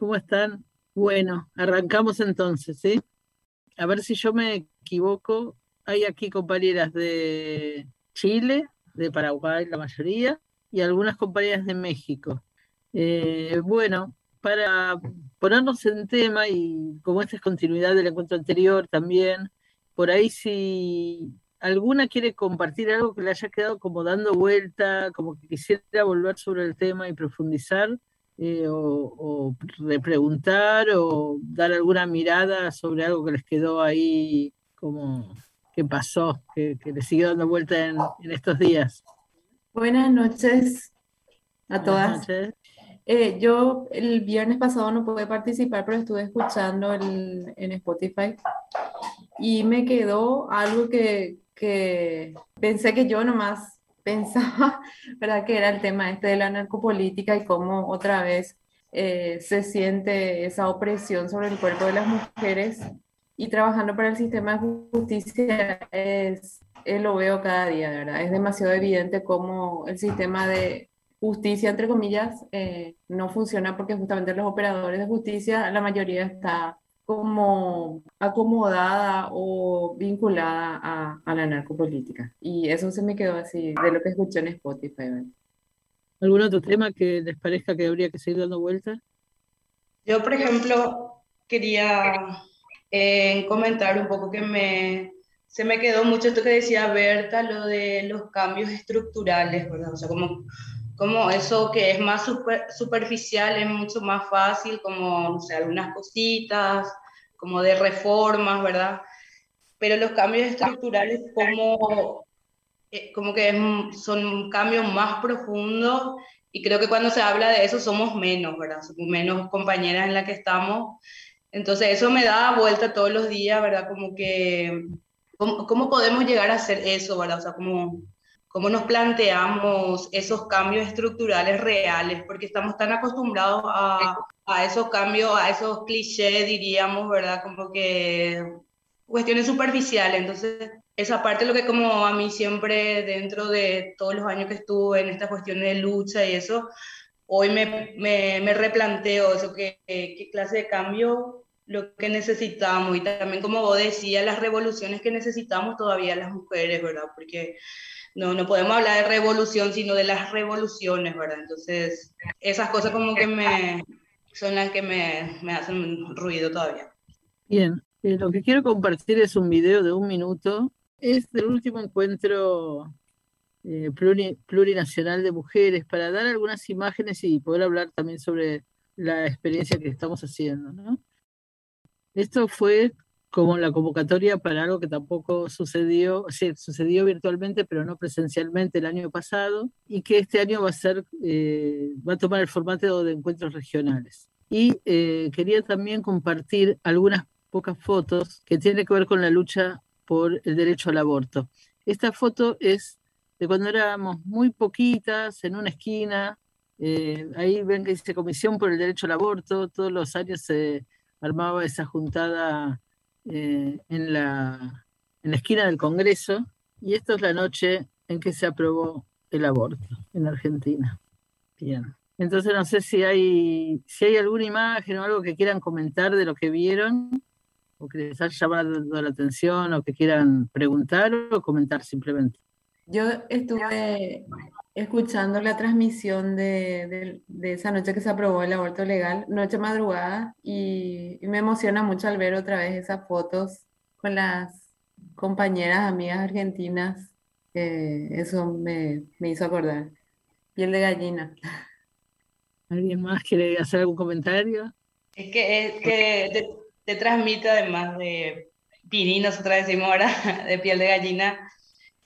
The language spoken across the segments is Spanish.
¿Cómo están? Bueno, arrancamos entonces, ¿sí? A ver si yo me equivoco. Hay aquí compañeras de Chile, de Paraguay, la mayoría, y algunas compañeras de México. Eh, bueno, para ponernos en tema y como esta es continuidad del encuentro anterior también, por ahí si alguna quiere compartir algo que le haya quedado como dando vuelta, como que quisiera volver sobre el tema y profundizar, eh, o, repreguntar o dar alguna mirada sobre algo que les quedó ahí como que pasó, que, que les siguió dando vuelta en, estos días. Buenas noches a todas. Eh, yo el viernes pasado no pude participar, pero estuve escuchando el, en Spotify y me quedó algo que, que pensé que yo nomás pensaba, ¿verdad? Que era el tema este de la narcopolítica y cómo otra vez eh, se siente esa opresión sobre el cuerpo de las mujeres y trabajando para el sistema de justicia es, eh, lo veo cada día, ¿verdad? Es demasiado evidente cómo el sistema de justicia, entre comillas, eh, no funciona porque justamente los operadores de justicia, la mayoría está como acomodada o vinculada a, a, la narcopolítica. Y eso se me quedó así de lo que escuché en Spotify. ¿Algún otro tema que les parezca que habría que seguir dando vueltas? Yo, por ejemplo, quería eh, comentar un poco que me, se me quedó mucho esto que decía Berta, lo de los cambios estructurales, ¿verdad? O sea, como como eso que es más superficial es mucho más fácil, como, no sé, algunas cositas, como de reformas, ¿verdad? Pero los cambios estructurales como, eh, como que son cambios más profundos y creo que cuando se habla de eso somos menos, ¿verdad? Somos menos compañeras en la que estamos. Entonces eso me da vuelta todos los días, ¿verdad? Como que, ¿cómo, cómo podemos llegar a hacer eso, ¿verdad? O sea, como cómo nos planteamos esos cambios estructurales reales, porque estamos tan acostumbrados a, a esos cambios, a esos clichés, diríamos, ¿verdad? Como que cuestiones superficiales. Entonces, esa parte lo que como a mí siempre, dentro de todos los años que estuve en esta cuestión de lucha y eso, hoy me, me, me replanteo eso, qué, qué clase de cambio lo que necesitamos y también como vos decías, las revoluciones que necesitamos todavía las mujeres, ¿verdad? Porque no, no podemos hablar de revolución, sino de las revoluciones, ¿verdad? Entonces, esas cosas como que me, son las que me, me hacen ruido todavía. Bien, eh, lo que quiero compartir es un video de un minuto. Es del último encuentro eh, plurinacional de mujeres para dar algunas imágenes y poder hablar también sobre la experiencia que estamos haciendo. ¿no? Esto fue como la convocatoria para algo que tampoco sucedió, o sea, sucedió virtualmente, pero no presencialmente el año pasado, y que este año va a ser, eh, va a tomar el formato de encuentros regionales. Y eh, quería también compartir algunas pocas fotos que tienen que ver con la lucha por el derecho al aborto. Esta foto es de cuando éramos muy poquitas, en una esquina, eh, ahí ven que dice Comisión por el Derecho al Aborto, todos los años se armaba esa juntada eh, en, la, en la esquina del Congreso y esta es la noche en que se aprobó el aborto en Argentina. Bien. Entonces no sé si hay, si hay alguna imagen o algo que quieran comentar de lo que vieron o que les haya llamado la atención o que quieran preguntar o comentar simplemente. Yo estuve escuchando la transmisión de, de, esa noche que se aprobó el aborto legal, noche madrugada, y, me emociona mucho al ver otra vez esas fotos con las compañeras, amigas argentinas. eso me, me, hizo acordar. Piel de gallina. ¿Alguien más quiere hacer algún comentario? Es que, es que te, transmite además de Piri, nosotros decimos ahora, de piel de gallina,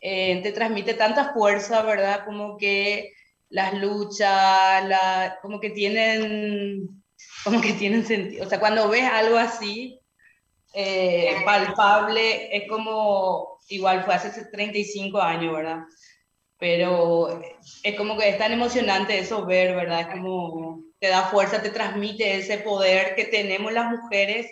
eh, te transmite tanta fuerza, ¿verdad? Como que las luchas, la, como que tienen, como que tienen sentido. O sea, cuando ves algo así, eh, palpable, es como, igual fue hace 35 años, ¿verdad? Pero es como que es tan emocionante eso ver, ¿verdad? Es como te da fuerza, te transmite ese poder que tenemos las mujeres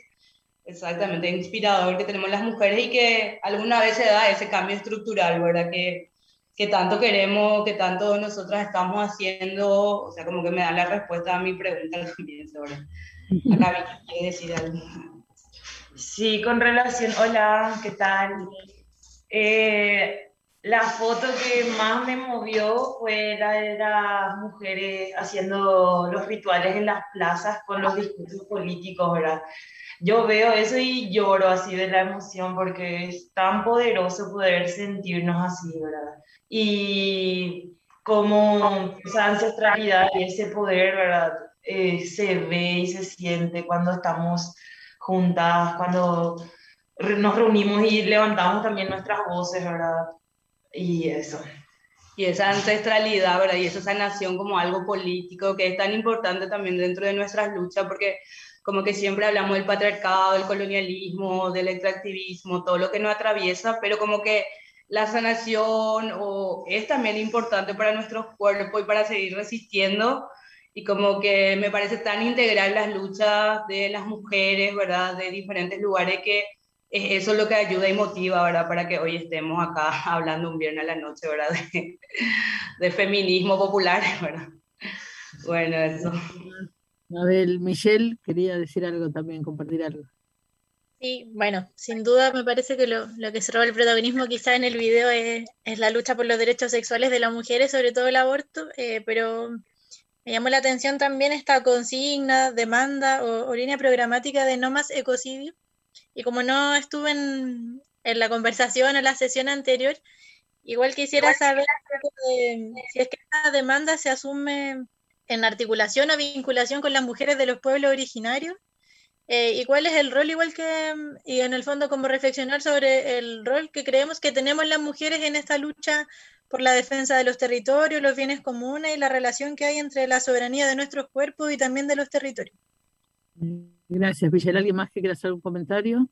Exactamente, inspirador que tenemos las mujeres y que alguna vez se da ese cambio estructural, ¿verdad? Que, que tanto queremos, que tanto nosotras estamos haciendo, o sea, como que me da la respuesta a mi pregunta también sobre quiere decir algo. Sí, con relación, hola, ¿qué tal? Eh, la foto que más me movió fue la de las mujeres haciendo los rituales en las plazas con los discursos políticos, ¿verdad? Yo veo eso y lloro así de la emoción porque es tan poderoso poder sentirnos así, ¿verdad? Y como esa ancestralidad y ese poder, ¿verdad? Eh, se ve y se siente cuando estamos juntas, cuando nos reunimos y levantamos también nuestras voces, ¿verdad? Y eso. Y esa ancestralidad, ¿verdad? Y esa sanación como algo político que es tan importante también dentro de nuestras luchas, porque como que siempre hablamos del patriarcado, del colonialismo, del extractivismo, todo lo que nos atraviesa, pero como que la sanación o es también importante para nuestro cuerpo y para seguir resistiendo. Y como que me parece tan integral las luchas de las mujeres, ¿verdad? De diferentes lugares que eso es lo que ayuda y motiva, ¿verdad? Para que hoy estemos acá hablando un viernes a la noche, ¿verdad? De, de feminismo popular, ¿verdad? Bueno, eso. Abel, Michelle quería decir algo también, compartir algo. Sí, bueno, sin duda me parece que lo, lo que se roba el protagonismo quizá en el video es, es, la lucha por los derechos sexuales de las mujeres, sobre todo el aborto, eh, pero me llamó la atención también esta consigna, demanda o, o, línea programática de no más ecocidio. Y como no estuve en, en la conversación en la sesión anterior, igual quisiera saber si es que esta demanda se asume en articulación o vinculación con las mujeres de los pueblos originarios? Eh, ¿Y cuál es el rol, igual que, y en el fondo, como reflexionar sobre el rol que creemos que tenemos las mujeres en esta lucha por la defensa de los territorios, los bienes comunes y la relación que hay entre la soberanía de nuestros cuerpos y también de los territorios? Gracias, Michelle. ¿Alguien más que quiera hacer un comentario?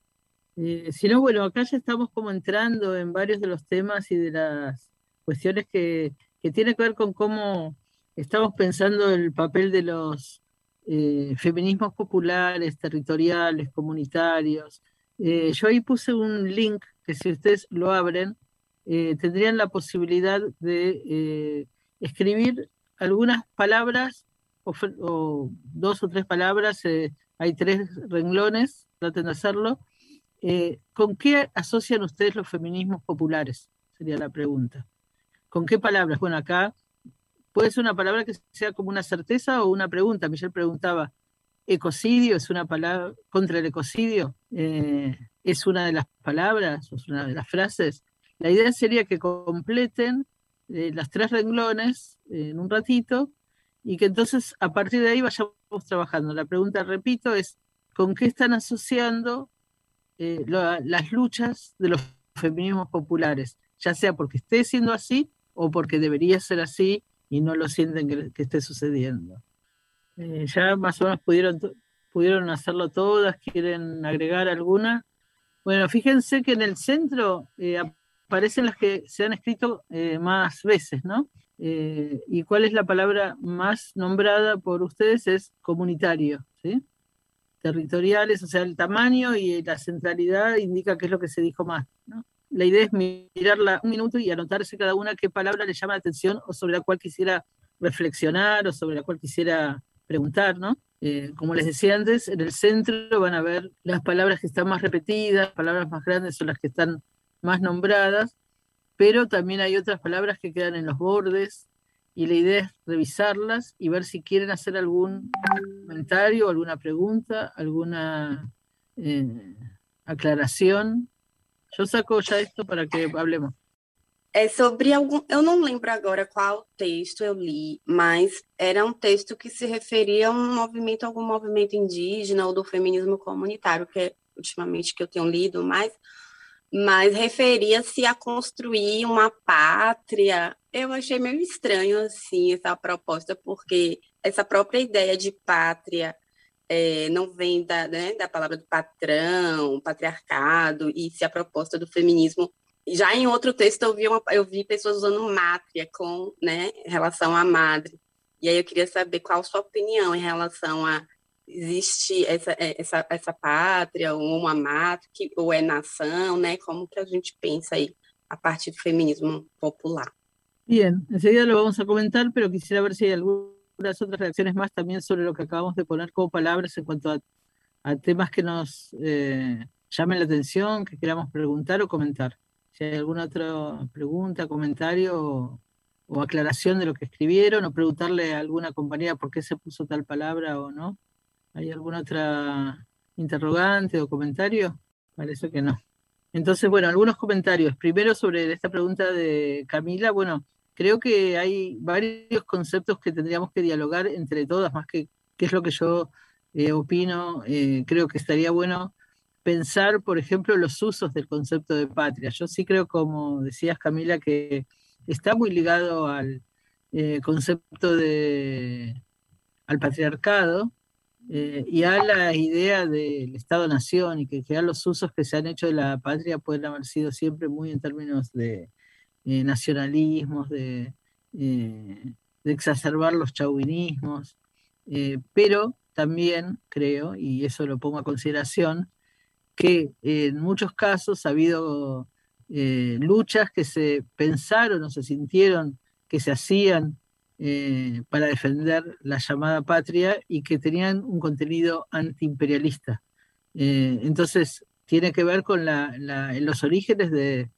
Eh, si no, bueno, acá ya estamos como entrando en varios de los temas y de las cuestiones que, que tienen que ver con cómo estamos pensando el papel de los eh, feminismos populares, territoriales, comunitarios. Eh, yo ahí puse un link que si ustedes lo abren, eh, tendrían la posibilidad de escribir algunas palabras o, o, dos o tres palabras, hay tres renglones, traten de hacerlo. ¿Con qué asocian ustedes los feminismos populares? Sería la pregunta. ¿Con qué palabras? Bueno, acá puede ser una palabra que sea como una certeza o una pregunta. Michelle preguntaba, ¿ecocidio es una palabra contra el ecocidio? Eh, ¿Es una de las palabras es una de las frases? La idea sería que completen eh, las tres renglones en un ratito y que entonces a partir de ahí vayamos trabajando. La pregunta, repito, es ¿con qué están asociando eh, las luchas de los feminismos populares? Ya sea porque esté siendo así o porque debería ser así y no lo sienten que, esté sucediendo. Eh, ya más o menos pudieron, pudieron hacerlo todas, quieren agregar alguna. Bueno, fíjense que en el centro eh, aparecen las que se han escrito eh, más veces, ¿no? ¿Y cuál es la palabra más nombrada por ustedes? Es comunitario, ¿sí? Territoriales, o sea, el tamaño y la centralidad indica qué es lo que se dijo más, ¿no? La idea es mirarla un minuto y anotarse cada una qué palabra le llama la atención o sobre la cual quisiera reflexionar o sobre la cual quisiera preguntar, ¿no? Eh, como les decía antes, en el centro van a ver las palabras que están más repetidas, palabras más grandes son las que están más nombradas, pero también hay otras palabras que quedan en los bordes y la idea es revisarlas y ver si quieren hacer algún comentario, alguna pregunta, alguna eh, aclaración Deixa eu já esto para que hablemos. É sobre algum. Eu não lembro agora qual texto eu li, mas era um texto que se referia a um movimento, algum movimento indígena ou do feminismo comunitário, que é ultimamente que eu tenho lido mais, mas referia-se a construir uma pátria. Eu achei meio estranho assim essa proposta, porque essa própria ideia de pátria é, não vem da, né, da palavra do patrão, patriarcado, e se a proposta do feminismo. Já em outro texto eu vi, uma, eu vi pessoas usando mátria com né, relação à madre. E aí eu queria saber qual a sua opinião em relação a existe essa, é, essa, essa pátria ou uma mátria, que, ou é nação, né? Como que a gente pensa aí a partir do feminismo popular? Bien, enseguida lo vamos a comentar, pero quisiera ver si hay alguna algunas otras reacciones más también sobre lo que acabamos de poner como palabras en cuanto a, temas que nos eh, llamen la atención, que queramos preguntar o comentar. Si hay alguna otra pregunta, comentario o, aclaración de lo que escribieron, o preguntarle a alguna compañera por qué se puso tal palabra o no. ¿Hay alguna otra interrogante o comentario? Parece que no. Entonces, bueno, algunos comentarios. Primero sobre esta pregunta de Camila. Bueno, creo que hay varios conceptos que tendríamos que dialogar entre todas, más que qué es lo que yo eh, opino. Eh, creo que estaría bueno pensar, por ejemplo, los usos del concepto de patria. Yo sí creo, como decías, Camila, que está muy ligado al eh, concepto de al patriarcado, y a la idea del Estado-Nación y que, que los usos que se han hecho de la patria pueden haber sido siempre muy en términos de eh, nacionalismos, de, eh, de, exacerbar los chauvinismos, pero también creo, y eso lo pongo a consideración, que en muchos casos ha habido luchas que se pensaron o se sintieron que se hacían eh, para defender la llamada patria y que tenían un contenido antiimperialista. Eh, entonces, tiene que ver con la, los orígenes de,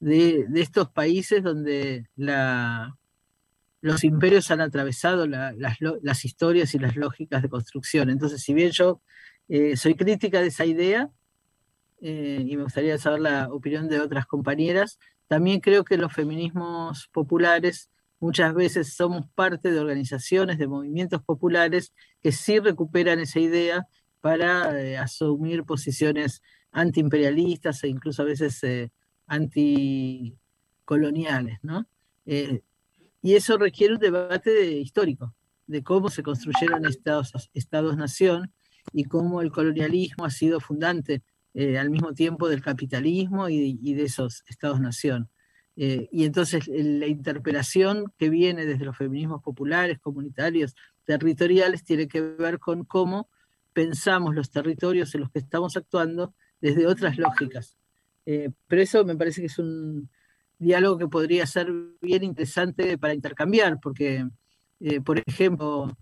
de, estos países donde los imperios han atravesado las, historias y las lógicas de construcción. Entonces, si bien yo eh, soy crítica de esa idea, y me gustaría saber la opinión de otras compañeras, también creo que los feminismos populares Muchas veces somos parte de organizaciones, de movimientos populares que sí recuperan esa idea para eh, asumir posiciones antiimperialistas e incluso a veces eh, anticoloniales. ¿no? Eh, y eso requiere un debate histórico de cómo se construyeron estados, estados-nación y cómo el colonialismo ha sido fundante al mismo tiempo del capitalismo y, y de esos estados-nación. Eh, y entonces la interpelación que viene desde los feminismos populares, comunitarios, territoriales, tiene que ver con cómo pensamos los territorios en los que estamos actuando desde otras lógicas. Eh, pero eso me parece que es un diálogo que podría ser bien interesante para intercambiar, porque, eh, por ejemplo,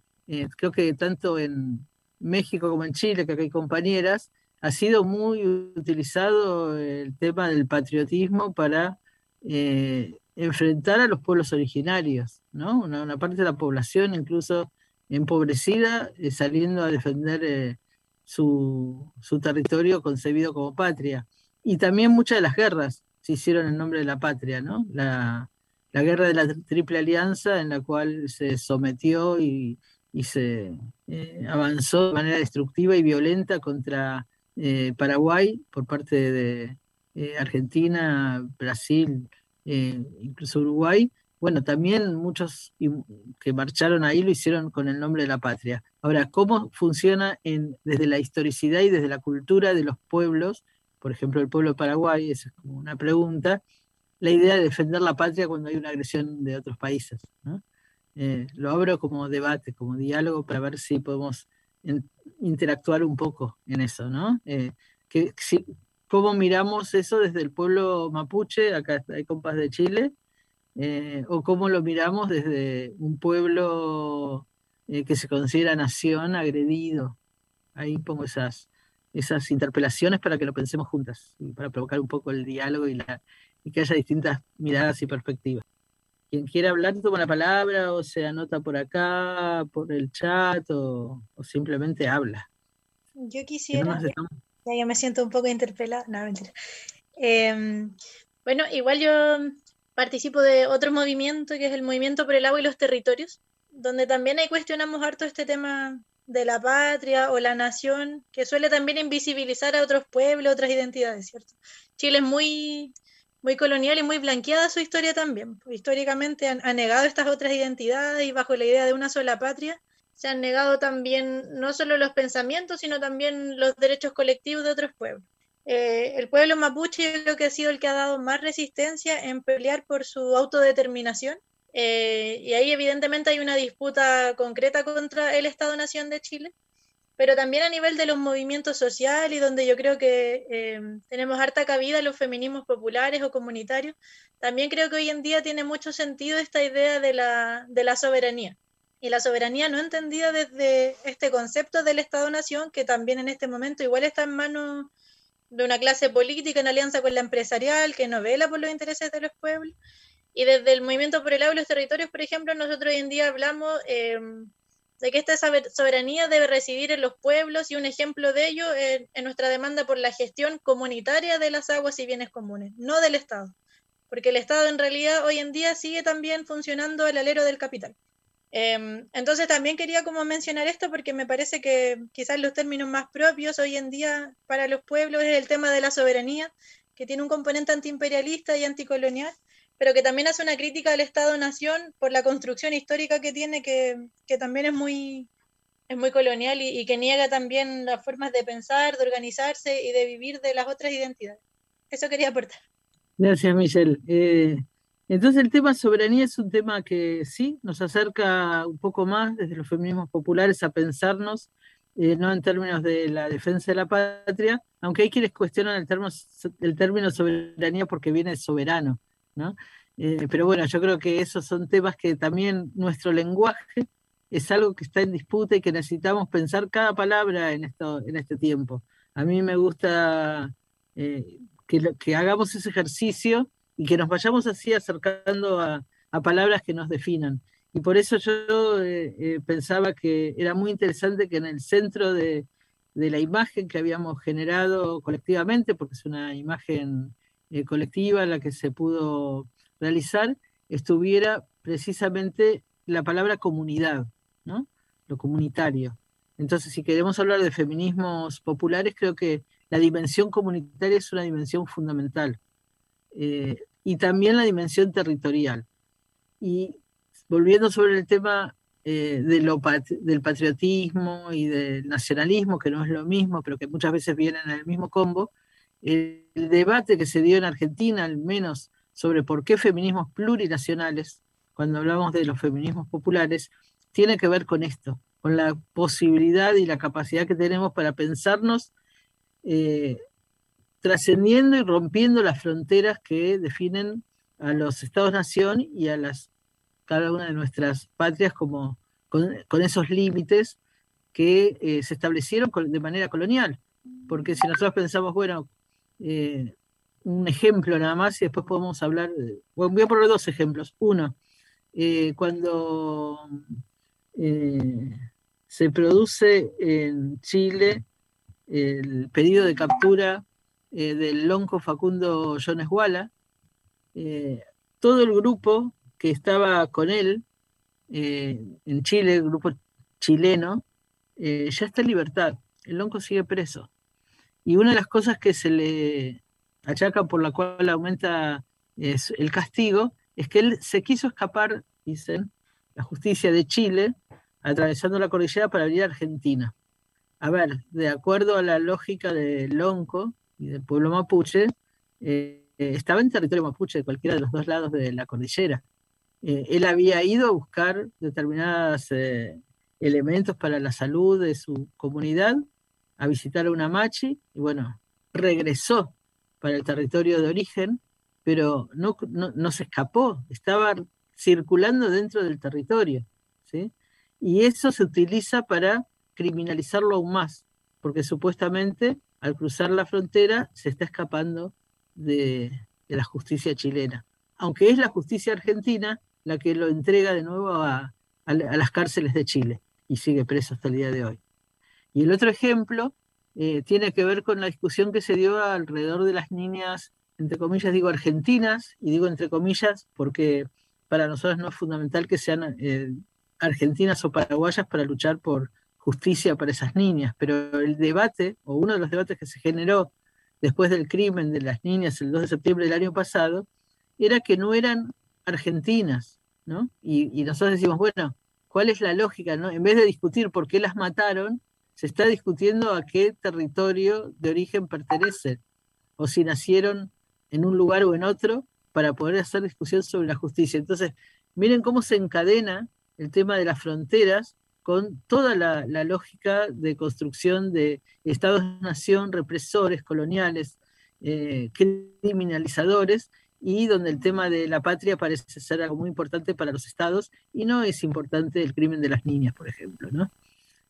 creo que tanto en México como en Chile, que hay compañeras, ha sido muy utilizado el tema del patriotismo para eh, enfrentar a los pueblos originarios, ¿no? Una, parte de la población incluso empobrecida eh, saliendo a defender eh, su, territorio concebido como patria. Y también muchas de las guerras se hicieron en nombre de la patria, ¿no? La, guerra de la Triple Alianza en la cual se sometió y, se avanzó de manera destructiva y violenta contra Paraguay por parte de, eh, Argentina, Brasil, eh, incluso Uruguay, bueno, también muchos que marcharon ahí lo hicieron con el nombre de la patria. Ahora, ¿cómo funciona desde la historicidad y desde la cultura de los pueblos? Por ejemplo, el pueblo de Paraguay, esa es como una pregunta, la idea de defender la patria cuando hay una agresión de otros países. Eh, lo abro como debate, como diálogo, para ver si podemos interactuar un poco en eso, ¿no? que, si, cómo miramos eso desde el pueblo mapuche, acá hay compas de Chile, eh, o cómo lo miramos desde un pueblo eh, que se considera nación agredido. Ahí pongo esas, esas interpelaciones para que lo pensemos juntas y para provocar un poco el diálogo y, la, y que haya distintas miradas y perspectivas. Quien quiera hablar toma la palabra o se anota por acá, por el chat o, simplemente habla. Yo quisiera ya yo me siento un poco interpelada. No, mentira. Em, bueno, igual yo participo de otro movimiento que es el Movimiento por el Agua y los Territorios, donde también ahí cuestionamos harto este tema de la patria o la nación, que suele también invisibilizar a otros pueblos, otras identidades, ¿cierto? Chile es muy, muy colonial y muy blanqueada su historia también. Históricamente han, negado estas otras identidades y bajo la idea de una sola patria se han negado también no solo los pensamientos, sino también los derechos colectivos de otros pueblos. Eh, el pueblo mapuche lo que ha sido el que ha dado más resistencia en pelear por su autodeterminación. Eh, y ahí evidentemente hay una disputa concreta contra el Estado-Nación de Chile, pero también a nivel de los movimientos sociales donde yo creo que eh, tenemos harta cabida los feminismos populares o comunitarios, también creo que hoy en día tiene mucho sentido esta idea de la, de la soberanía y la soberanía no entendida desde este concepto del Estado-Nación, que también en este momento igual está en manos de una clase política en alianza con la empresarial, que no vela por los intereses de los pueblos. Y desde el movimiento por el agua y los territorios, por ejemplo, nosotros hoy en día hablamos eh, de que esta soberanía debe residir en los pueblos y un ejemplo de ello en, nuestra demanda por la gestión comunitaria de las aguas y bienes comunes, no del Estado, porque el Estado en realidad hoy en día sigue también funcionando al alero del capital. Em, entonces también quería como mencionar esto porque me parece que quizás los términos más propios hoy en día para los pueblos es el tema de la soberanía, que tiene un componente antiimperialista y anticolonial, pero que también hace una crítica al Estado-Nación por la construcción histórica que tiene, que, también es muy, es muy colonial y, que niega también las formas de pensar, de organizarse y de vivir de las otras identidades. Eso quería aportar. Gracias, Michelle. Eh, entonces el tema soberanía es un tema que sí nos acerca un poco más desde los feminismos populares a pensarnos, eh, no en términos de la defensa de la patria, aunque hay quienes cuestionan el término, el término soberanía porque viene de soberano. Eh, pero bueno, yo creo que esos son temas que también nuestro lenguaje es algo que está en disputa y que necesitamos pensar cada palabra en, esto, en este tiempo. A mí me gusta eh, que, que, hagamos ese ejercicio y que nos vayamos así acercando a, palabras que nos definan. Y por eso yo eh, pensaba que era muy interesante que en el centro de, de la imagen que habíamos generado colectivamente, porque es una imagen eh, colectiva la que se pudo realizar, estuviera precisamente la palabra comunidad, ¿no? lo comunitario. Entonces, si queremos hablar de feminismos populares, creo que la dimensión comunitaria es una dimensión fundamental. Eh, y también la dimensión territorial. Y volviendo sobre el tema eh, del patriotismo y del nacionalismo, que no es lo mismo, pero que muchas veces vienen en el mismo combo, el, debate que se dio en Argentina, al menos sobre por qué feminismos plurinacionales, cuando hablamos de los feminismos populares, tiene que ver con esto, con la posibilidad y la capacidad que tenemos para pensarnos eh, trascendiendo y rompiendo las fronteras que definen a los estados-nación y a las, cada una de nuestras patrias como con, esos límites que eh, se establecieron de manera colonial. Porque si nosotros pensamos, bueno, eh, un ejemplo nada más y después podemos hablar, voy a poner dos ejemplos. Uno, eh, cuando eh, se produce en Chile el pedido de captura del lonco Facundo Jones Walla, todo el grupo que estaba con él en Chile, el grupo chileno, ya está en libertad. El lonco sigue preso. Y una de las cosas que se le achaca por la cual aumenta el castigo es que él se quiso escapar, dicen, la justicia de Chile, atravesando la cordillera para venir a Argentina. A ver, de acuerdo a la lógica del Lonco y del pueblo mapuche, eh, estaba en territorio mapuche de cualquiera de los dos lados de la cordillera. Eh, él había ido a buscar determinados eh, elementos para la salud de su comunidad a visitar a una machi y bueno, regresó para el territorio de origen, pero no, no, se escapó, estaba circulando dentro del territorio. ¿sí? Y eso se utiliza para criminalizarlo aún más, porque supuestamente al cruzar la frontera se está escapando de, la justicia chilena. Aunque es la justicia argentina la que lo entrega de nuevo a las cárceles de Chile y sigue preso hasta el día de hoy. Y el otro ejemplo eh, tiene que ver con la discusión que se dio alrededor de las niñas, entre comillas digo argentinas, y digo entre comillas porque para nosotros no es fundamental que sean eh, argentinas o paraguayas para luchar por justicia para esas niñas, pero el debate, o uno de los debates que se generó después del crimen de las niñas el 2 de septiembre del año pasado, era que no eran argentinas, ¿no? Y, y nosotros decimos, bueno, ¿cuál es la lógica, no? En vez de discutir por qué las mataron, se está discutiendo a qué territorio de origen pertenecen o si nacieron en un lugar o en otro para poder hacer discusión sobre la justicia. Entonces, miren cómo se encadena el tema de las fronteras con toda la, lógica de construcción de estados-nación represores, coloniales, eh, criminalizadores, y donde el tema de la patria parece ser algo muy importante para los estados y no es importante el crimen de las niñas, por ejemplo. ¿no?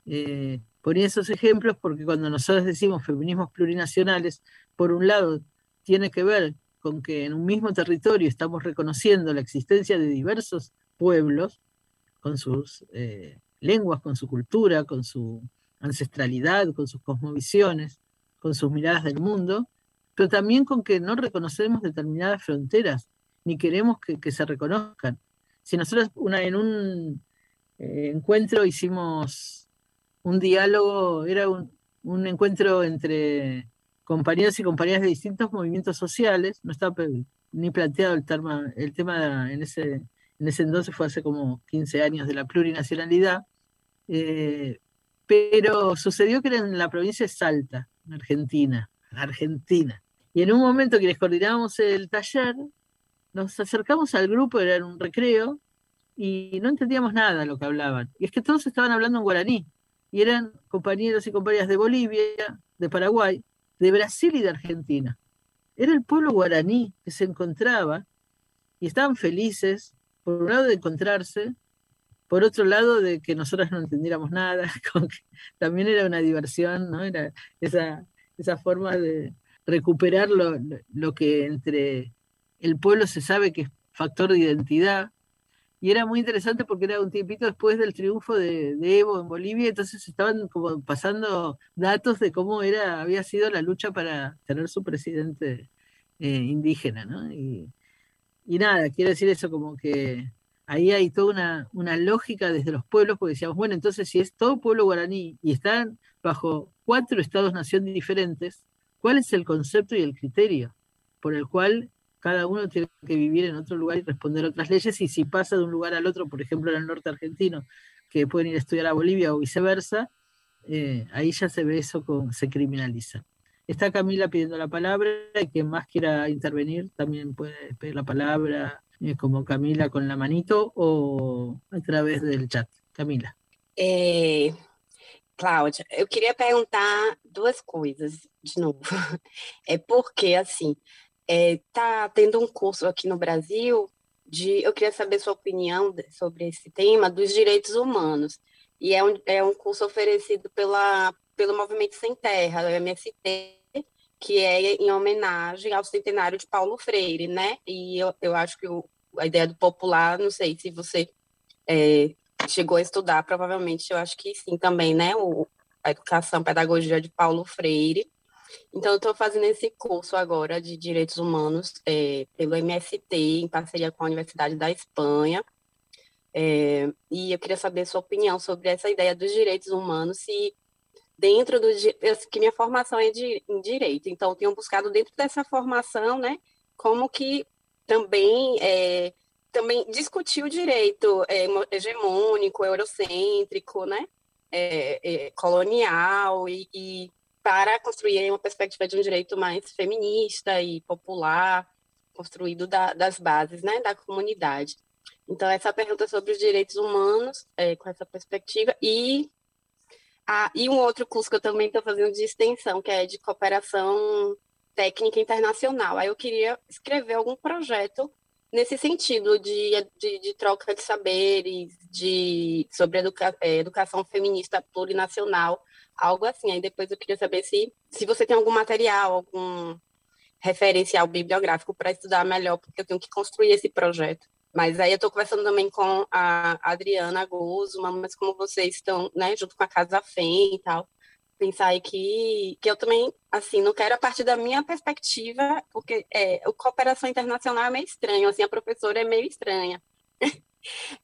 Eh, ponía esos ejemplos porque cuando nosotros decimos feminismos plurinacionales, por un lado tiene que ver con que en un mismo territorio estamos reconociendo la existencia de diversos pueblos con sus eh, lenguas, con su cultura, con su ancestralidad, con sus cosmovisiones, con sus miradas del mundo, pero también con que no reconocemos determinadas fronteras, ni queremos que, se reconozcan. Si nosotros una, en un eh, encuentro hicimos un diálogo, era un, encuentro entre compañeros y compañeras de distintos movimientos sociales, no estaba ni planteado el tema, el tema en, ese, en ese entonces, fue hace como 15 años de la plurinacionalidad, eh, pero sucedió que era en la provincia de Salta, en Argentina, Argentina. Y en un momento que les coordinábamos el taller, nos acercamos al grupo, era un recreo, y no entendíamos nada lo que hablaban. Y es que todos estaban hablando en guaraní, y eran compañeros y compañeras de Bolivia, de Paraguay, de Brasil y de Argentina. Era el pueblo guaraní que se encontraba y estaban felices, por un lado de encontrarse, por otro lado de que nosotras no entendiéramos nada, también era una diversión, ¿no? Era esa, esa forma de, recuperar lo, que entre el pueblo se sabe que es factor de identidad. Y era muy interesante porque era un tiempito después del triunfo de, Evo en Bolivia, entonces estaban como pasando datos de cómo era, había sido la lucha para tener su presidente eh, indígena, ¿no? Y, nada, quiero decir eso como que ahí hay toda una, una, lógica desde los pueblos, porque decíamos, bueno, entonces si es todo pueblo guaraní y están bajo cuatro estados-nación diferentes, ¿Cuál es el concepto y el criterio por el cual cada uno tiene que vivir en otro lugar y responder otras leyes? Y si pasa de un lugar al otro, por ejemplo en el norte argentino, que pueden ir a estudiar a Bolivia o viceversa, eh, ahí ya se ve eso, con, se criminaliza. Está Camila pidiendo la palabra y quien más quiera intervenir también puede pedir la palabra, eh, como Camila con la manito o a través del chat. Camila. Eh, Cláudia, eu queria perguntar duas coisas de novo. É porque, assim, é, tá tendo um curso aqui no Brasil de. Eu queria saber sua opinião sobre esse tema dos direitos humanos. E é um, é um curso oferecido pela, pelo Movimento Sem Terra, o MST, que é em homenagem ao centenário de Paulo Freire, né? E eu, eu acho que o, a ideia do popular, não sei se você é, chegou a estudar, provavelmente, eu acho que sim também, né? O, a educação, pedagogia de Paulo Freire. Então, eu estou fazendo esse curso agora de Direitos Humanos é, pelo MST, em parceria com a Universidade da Espanha. É, e eu queria saber sua opinião sobre essa ideia dos direitos humanos, se dentro do que minha formação é de, em direito, então eu tenho buscado dentro dessa formação, né, como que também é, também discutir o direito é, hegemônico, eurocêntrico, né? É, é, colonial e, e, para construir uma perspectiva de um direito mais feminista e popular, construído da, das bases, né, da comunidade. Então essa pergunta sobre os direitos humanos é, com essa perspectiva e ah, e um outro curso que eu também estou fazendo de extensão que é de cooperação técnica internacional. Aí eu queria escrever algum projeto nesse sentido de, de, de, troca de saberes, de, sobre educa, é, educação feminista plurinacional, algo assim. Aí depois eu queria saber se, se você tem algum material, algum referencial bibliográfico para estudar melhor, porque eu tenho que construir esse projeto. Mas aí eu estou conversando também com a Adriana Guzman, mas como vocês estão, né, junto com a Casa FEM e tal, pensar aí que, que eu também, assim, não quero a partir da minha perspectiva, porque é, a cooperação internacional é meio estranho, assim, a professora é meio estranha.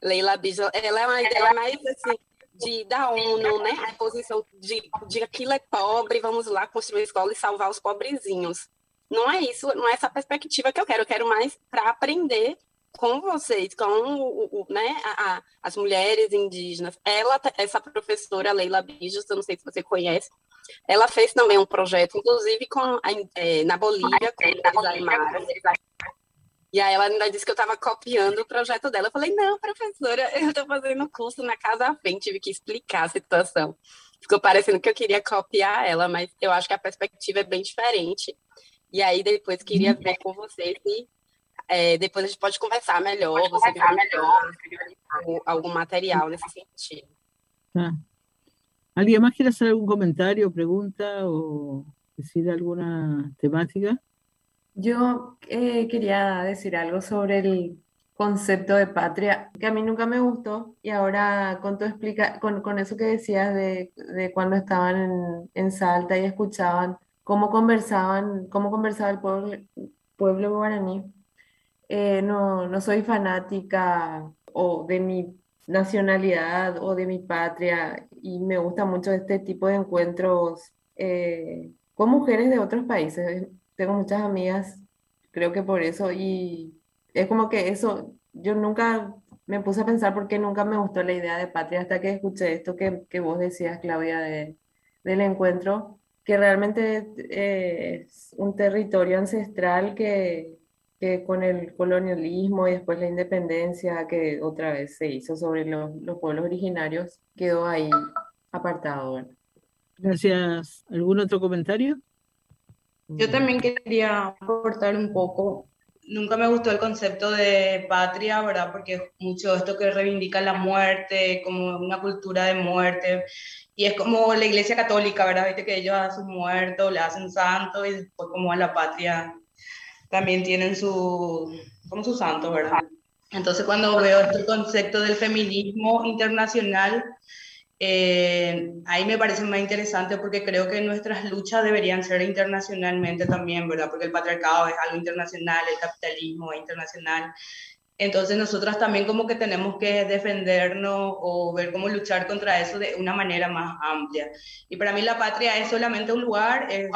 Leila Bijo, ela é uma ideia mais, assim, de, da ONU, né, a posição de, de aquilo é pobre, vamos lá construir escola e salvar os pobrezinhos. Não é isso, não é essa perspectiva que eu quero, eu quero mais para aprender com vocês, com o, o né, a, a, as mulheres indígenas. Ela, essa professora Leila Bijos, eu não sei se você conhece, ela fez também um projeto, inclusive com a, é, na Bolívia, com os Aymaras. E aí ela ainda disse que eu estava copiando o projeto dela. Eu falei, não, professora, eu estou fazendo curso na Casa à Frente, tive que explicar a situação. Ficou parecendo que eu queria copiar ela, mas eu acho que a perspectiva é bem diferente. E aí depois queria ver com vocês se É, depois a gente pode conversar melhor, pode você conversar melhor. algum material nesse sentido. Ah. ¿Alguien más quiere hacer algún comentario, pregunta o decir alguna temática? Yo eh, quería decir algo sobre el concepto de patria, que a mí nunca me gustó, y ahora con, tu explica, con, con eso que decías de, de cuando estaban en, en, Salta y escuchaban cómo conversaban, cómo conversaba el pueblo, pueblo guaraní, eh, no, no soy fanática o de mi nacionalidad o de mi patria y me gusta mucho este tipo de encuentros eh, con mujeres de otros países. Tengo muchas amigas, creo que por eso, y es como que eso, yo nunca me puse a pensar porque nunca me gustó la idea de patria hasta que escuché esto que, que vos decías, Claudia, de, del encuentro, que realmente eh, es un territorio ancestral que, que con el colonialismo y después la independencia que otra vez se hizo sobre los, los pueblos originarios, quedó ahí apartado. Gracias. ¿Algún otro comentario? Yo también quería aportar un poco. Nunca me gustó el concepto de patria, ¿verdad? Porque mucho esto que reivindica la muerte, como una cultura de muerte. Y es como la iglesia católica, ¿verdad? Viste que ellos a sus muertos le hacen santo y después como a la patria también tienen su, como su santo, ¿verdad? Entonces cuando veo este concepto del feminismo internacional, eh, ahí me parece más interesante porque creo que nuestras luchas deberían ser internacionalmente también, ¿verdad? Porque el patriarcado es algo internacional, el capitalismo es internacional. Entonces nosotras también como que tenemos que defendernos o ver cómo luchar contra eso de una manera más amplia. Y para mí la patria es solamente un lugar, es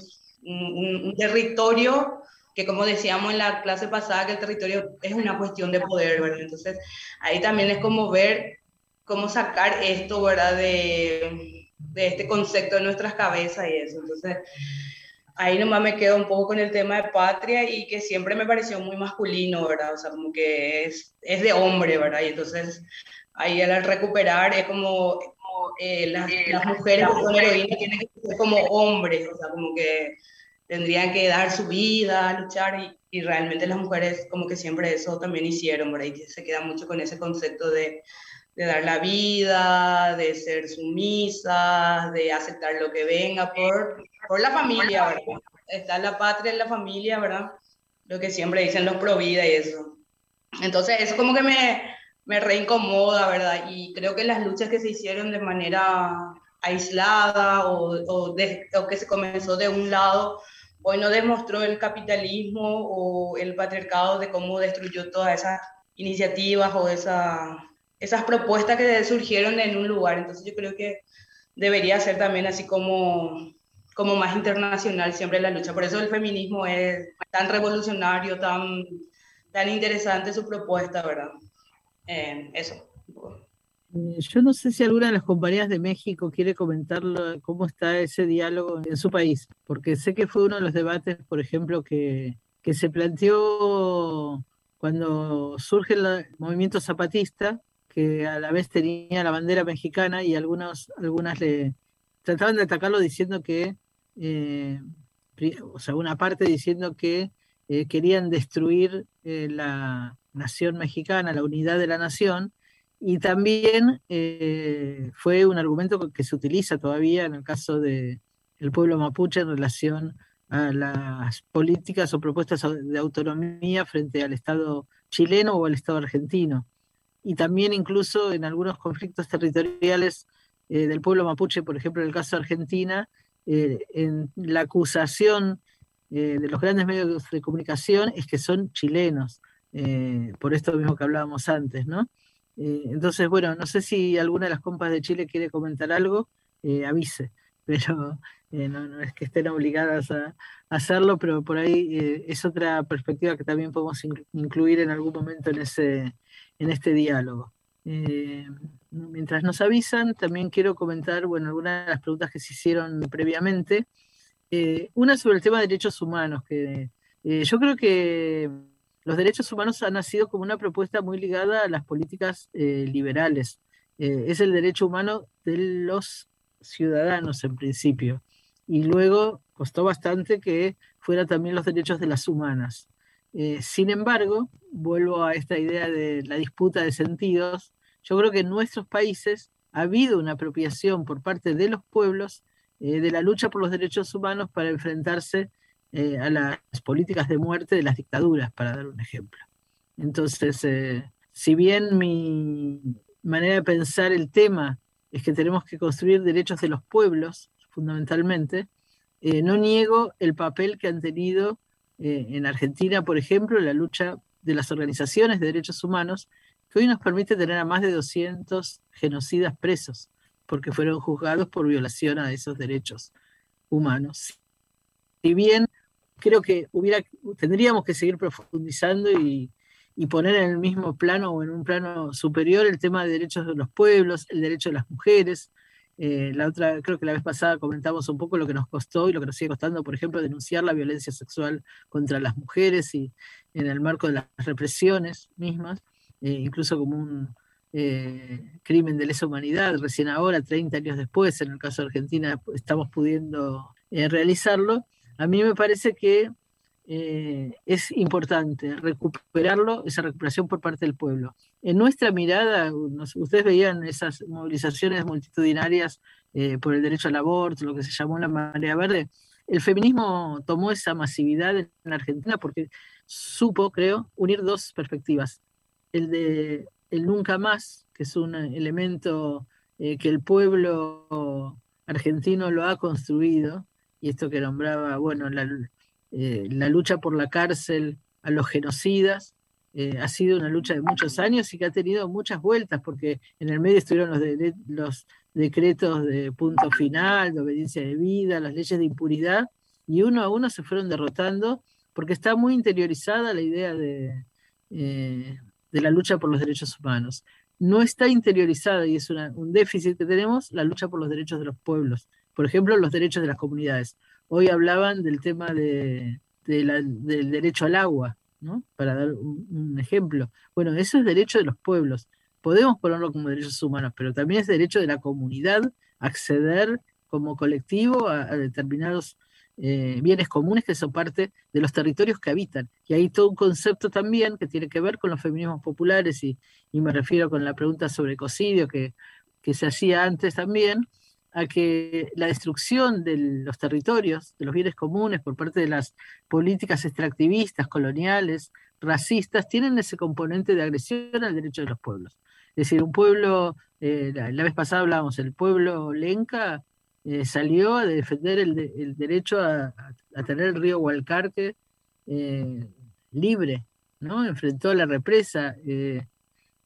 un, un territorio que como decíamos en la clase pasada, que el territorio es una cuestión de poder, ¿verdad? Entonces, ahí también es como ver cómo sacar esto, ¿verdad? De, de este concepto de nuestras cabezas y eso. Entonces, ahí nomás me quedo un poco con el tema de patria y que siempre me pareció muy masculino, ¿verdad? O sea, como que es, es de hombre, ¿verdad? Y entonces, ahí al recuperar es como, eh, las, las, mujeres que son heroínas tienen que ser como hombres, o sea, como que tendrían que dar su vida, luchar y, y, realmente las mujeres como que siempre eso también hicieron, por ahí se queda mucho con ese concepto de, de dar la vida, de ser sumisa, de aceptar lo que venga por, por la familia, ¿verdad? Está la patria en la familia, ¿verdad? Lo que siempre dicen los pro vida y eso. Entonces, eso como que me, me reincomoda, ¿verdad? Y creo que las luchas que se hicieron de manera aislada o, o que se comenzó de un lado, hoy no demostró el capitalismo o el patriarcado de cómo destruyó todas esas iniciativas o esa, esas propuestas que surgieron en un lugar. Entonces yo creo que debería ser también así como, como más internacional siempre la lucha. Por eso el feminismo es tan revolucionario, tan, tan interesante su propuesta, ¿verdad? Eh, eso. Eh, yo no sé si alguna de las compañías de México quiere comentar cómo está ese diálogo en su país, porque sé que fue uno de los debates, por ejemplo, que, que se planteó cuando surge el movimiento zapatista, que a la vez tenía la bandera mexicana y algunos, algunas le trataban de atacarlo diciendo que, eh, o sea, una parte diciendo que eh, querían destruir la nación mexicana, la unidad de la nación, y también eh, fue un argumento que se utiliza todavía en el caso del el pueblo mapuche en relación a las políticas o propuestas de autonomía frente al Estado chileno o al Estado argentino. Y también incluso en algunos conflictos territoriales eh, del pueblo mapuche, por ejemplo en el caso de Argentina, eh, la acusación de los grandes medios de comunicación es que son chilenos, por esto mismo que hablábamos antes, ¿no? Eh, entonces, bueno, no sé si alguna de las compas de Chile quiere comentar algo, eh, avise, pero eh, no, es que estén obligadas a, hacerlo, pero por ahí es otra perspectiva que también podemos incluir en algún momento en, ese, en este diálogo. mientras nos avisan, también quiero comentar, bueno, algunas de las preguntas que se hicieron previamente. una sobre el tema de derechos humanos, que yo creo que los derechos humanos han nacido como una propuesta muy ligada a las políticas eh, liberales. Eh, es el derecho humano de los ciudadanos en principio. Y luego costó bastante que fuera también los derechos de las humanas. Eh, sin embargo, vuelvo a esta idea de la disputa de sentidos, yo creo que en nuestros países ha habido una apropiación por parte de los pueblos eh, de la lucha por los derechos humanos para enfrentarse eh, a las políticas de muerte de las dictaduras, para dar un ejemplo. Entonces, si bien mi manera de pensar el tema es que tenemos que construir derechos de los pueblos, fundamentalmente, no niego el papel que han tenido eh, en Argentina, por ejemplo, la lucha de las organizaciones de derechos humanos, que hoy nos permite tener a más de 200 genocidas presos, porque fueron juzgados por violación a esos derechos humanos. Si bien creo que hubiera, tendríamos que seguir profundizando y, y poner en el mismo plano o en un plano superior el tema de derechos de los pueblos, el derecho de las mujeres, eh, la otra, creo que la vez pasada comentamos un poco lo que nos costó y lo que nos sigue costando, por ejemplo, denunciar la violencia sexual contra las mujeres y en el marco de las represiones mismas, eh, incluso como un eh, crimen de lesa humanidad. Recién ahora, 30 años después, en el caso de Argentina, estamos pudiendo realizarlo. A mí me parece que eh, es importante recuperarlo, esa recuperación por parte del pueblo. En nuestra mirada, ustedes veían esas movilizaciones multitudinarias eh, por el derecho al aborto, lo que se llamó la marea verde. El feminismo tomó esa masividad en Argentina porque supo, creo, unir dos perspectivas. El de el nunca más, que es un elemento eh, que el pueblo argentino lo ha construido, y esto que nombraba, bueno, la, eh, la lucha por la cárcel a los genocidas eh, ha sido una lucha de muchos años y que ha tenido muchas vueltas, porque en el medio estuvieron los, decretos de punto final, de obediencia de vida, las leyes de impunidad, y uno a uno se fueron derrotando, porque está muy interiorizada la idea de, eh, de la lucha por los derechos humanos. No está interiorizada, y es un déficit que tenemos, la lucha por los derechos de los pueblos. Por ejemplo, los derechos de las comunidades. Hoy hablaban del tema de, del derecho al agua, ¿no? Para dar un, ejemplo. Bueno, eso es derecho de los pueblos. Podemos ponerlo como derechos humanos, pero también es derecho de la comunidad acceder como colectivo a, determinados eh, bienes comunes que son parte de los territorios que habitan. Y hay todo un concepto también que tiene que ver con los feminismos populares, y, me refiero con la pregunta sobre ecocidio que se hacía antes también, a que la destrucción de los territorios, de los bienes comunes por parte de las políticas extractivistas, coloniales, racistas, tienen ese componente de agresión al derecho de los pueblos. Es decir, un pueblo, eh, la, vez pasada hablábamos, el pueblo lenca eh, salió a defender el, derecho a, tener el río Hualcarque eh, libre, ¿no? Enfrentó a la represa.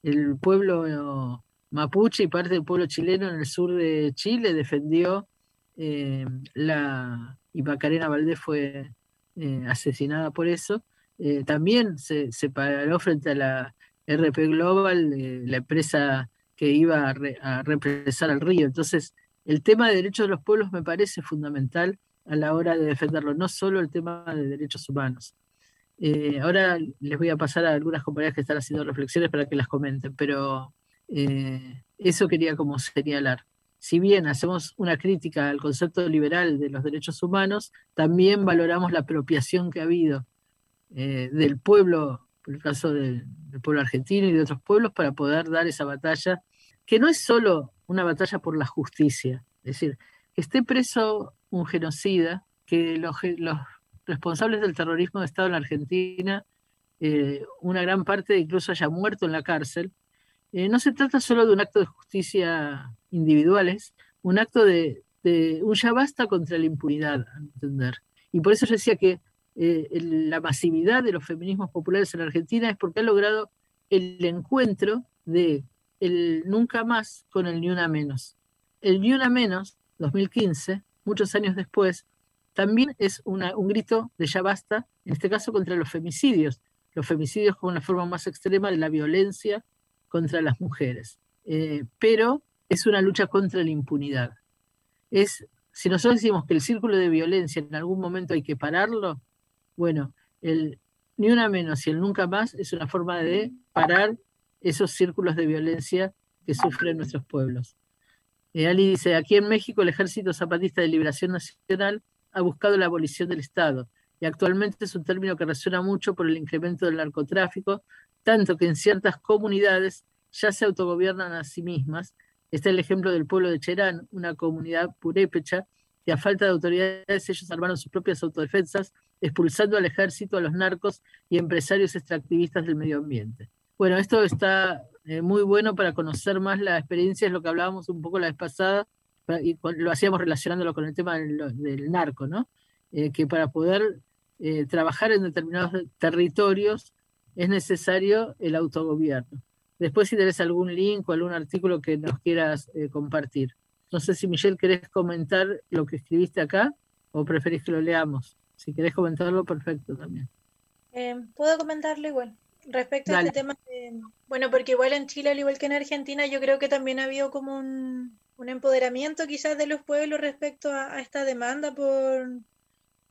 el pueblo mapuche y parte del pueblo chileno en el sur de Chile defendió eh, la, y Macarena Valdés fue eh, asesinada por eso, eh, también se, se, paró frente a la RP Global, la empresa que iba a, a, represar al río. Entonces, el tema de derechos de los pueblos me parece fundamental a la hora de defenderlo, no solo el tema de derechos humanos. ahora les voy a pasar a algunas compañeras que están haciendo reflexiones para que las comenten, pero eh, eso quería como señalar. Si bien hacemos una crítica al concepto liberal de los derechos humanos, también valoramos la apropiación que ha habido eh, del pueblo, por el caso del, pueblo argentino y de otros pueblos, para poder dar esa batalla, que no es solo una batalla por la justicia, es decir, que esté preso un genocida, que los, responsables del terrorismo de Estado en Argentina, eh, una gran parte incluso haya muerto en la cárcel, eh, no se trata solo de un acto de justicia individual, es un acto de, un ya basta contra la impunidad, a entender. Y por eso yo decía que eh, la masividad de los feminismos populares en Argentina es porque ha logrado el encuentro de el nunca más con el ni una menos. El ni una menos, 2015, muchos años después, también es un grito de ya basta, en este caso contra los femicidios, los femicidios como una forma más extrema de la violencia contra las mujeres, eh, pero es una lucha contra la impunidad. Es, si nosotros decimos que el círculo de violencia en algún momento hay que pararlo, bueno, el ni una menos y el nunca más es una forma de parar esos círculos de violencia que sufren nuestros pueblos. Eh, Ali dice, aquí en México el Ejército Zapatista de Liberación Nacional ha buscado la abolición del Estado y actualmente es un término que resuena mucho por el incremento del narcotráfico, tanto que en ciertas comunidades ya se autogobiernan a sí mismas. Está el ejemplo del pueblo de Cherán, una comunidad purépecha, que a falta de autoridades ellos armaron sus propias autodefensas, expulsando al ejército, a los narcos y empresarios extractivistas del medio ambiente. Bueno, esto está eh, muy bueno para conocer más la experiencia, es lo que hablábamos un poco la vez pasada, y lo hacíamos relacionándolo con el tema del, narco, ¿no? Eh, que para poder eh, trabajar en determinados territorios es necesario el autogobierno. Después si tenés algún link o algún artículo que nos quieras compartir. No sé si Michelle querés comentar lo que escribiste acá o preferís que lo leamos. Si querés comentarlo, perfecto también. Puedo comentarlo igual. Respecto a este tema, bueno, porque igual en Chile, al igual que en Argentina, yo creo que también ha habido como un, empoderamiento quizás de los pueblos respecto a, esta demanda por,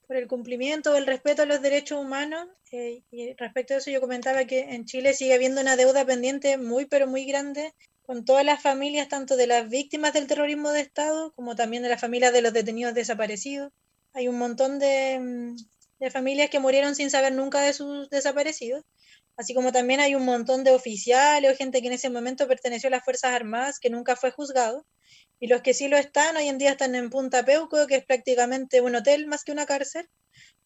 por, el cumplimiento o el respeto a los derechos humanos. Eh, y respecto a eso yo comentaba que en Chile sigue habiendo una deuda pendiente muy, pero muy grande con todas las familias, tanto de las víctimas del terrorismo de Estado como también de las familias de los detenidos desaparecidos. Hay un montón de, de familias que murieron sin saber nunca de sus desaparecidos así como también hay un montón de oficiales o gente que en ese momento perteneció a las Fuerzas Armadas que nunca fue juzgado, y los que sí lo están hoy en día están en Punta Peuco, que es prácticamente un hotel más que una cárcel,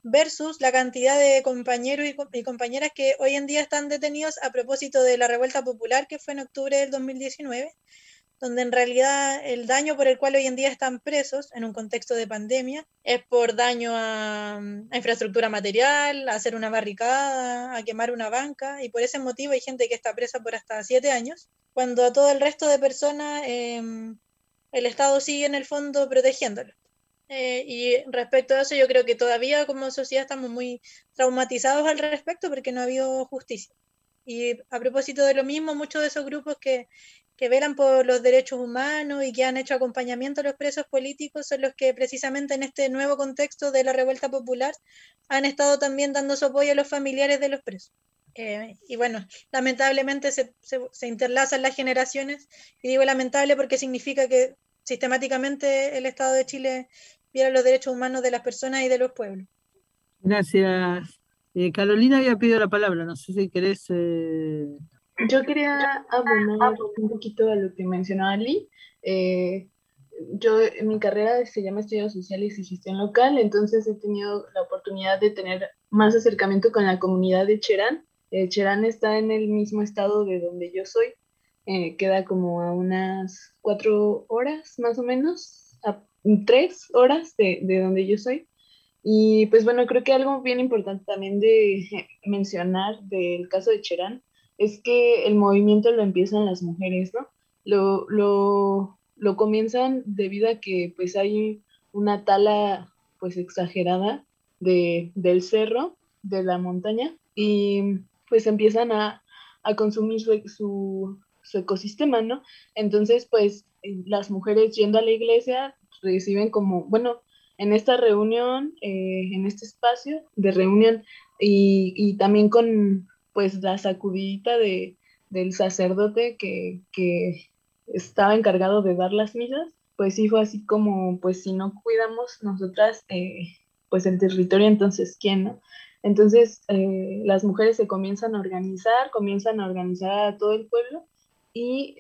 versus la cantidad de compañeros y, compañeras que hoy en día están detenidos a propósito de la revuelta popular que fue en octubre del 2019 donde en realidad el daño por el cual hoy en día están presos en un contexto de pandemia es por daño a, infraestructura material, a hacer una barricada, a quemar una banca, y por ese motivo hay gente que está presa por hasta siete años, cuando a todo el resto de personas em, el Estado sigue en el fondo protegiéndolo. Eh, y respecto a eso, yo creo que todavía como sociedad estamos muy traumatizados al respecto porque no ha habido justicia. Y a propósito de lo mismo, muchos de esos grupos que, que velan por los derechos humanos y que han hecho acompañamiento a los presos políticos son los que precisamente en este nuevo contexto de la revuelta popular han estado también dando su apoyo a los familiares de los presos. Eh, y bueno, lamentablemente se, se, interlazan las generaciones, y digo lamentable porque significa que sistemáticamente el Estado de Chile viola los derechos humanos de las personas y de los pueblos. Gracias. Eh, Carolina había pedido la palabra, no sé si querés eh, yo quería abonar un poquito a lo que mencionaba Lee. Eh, yo, en mi carrera se llama Estudios Sociales y Gestión Local, entonces he tenido la oportunidad de tener más acercamiento con la comunidad de Cherán. Eh, Cherán está en el mismo estado de donde yo soy, eh, queda como a unas cuatro horas más o menos, a tres horas de, de donde yo soy. Y pues bueno, creo que algo bien importante también de mencionar del caso de Cherán es que el movimiento lo empiezan las mujeres, ¿no? Lo, lo, lo comienzan debido a que pues hay una tala pues exagerada de, del cerro, de la montaña, y pues empiezan a, consumir su, su, ecosistema, ¿no? Entonces, pues las mujeres yendo a la iglesia reciben como, bueno, en esta reunión, eh, en este espacio de reunión y, y también con, pues la sacudidita de, del sacerdote que, que estaba encargado de dar las misas, pues sí fue así como, pues si no cuidamos nosotras, eh, pues el territorio, entonces ¿quién, no? Entonces eh, las mujeres se comienzan a organizar, comienzan a organizar a todo el pueblo y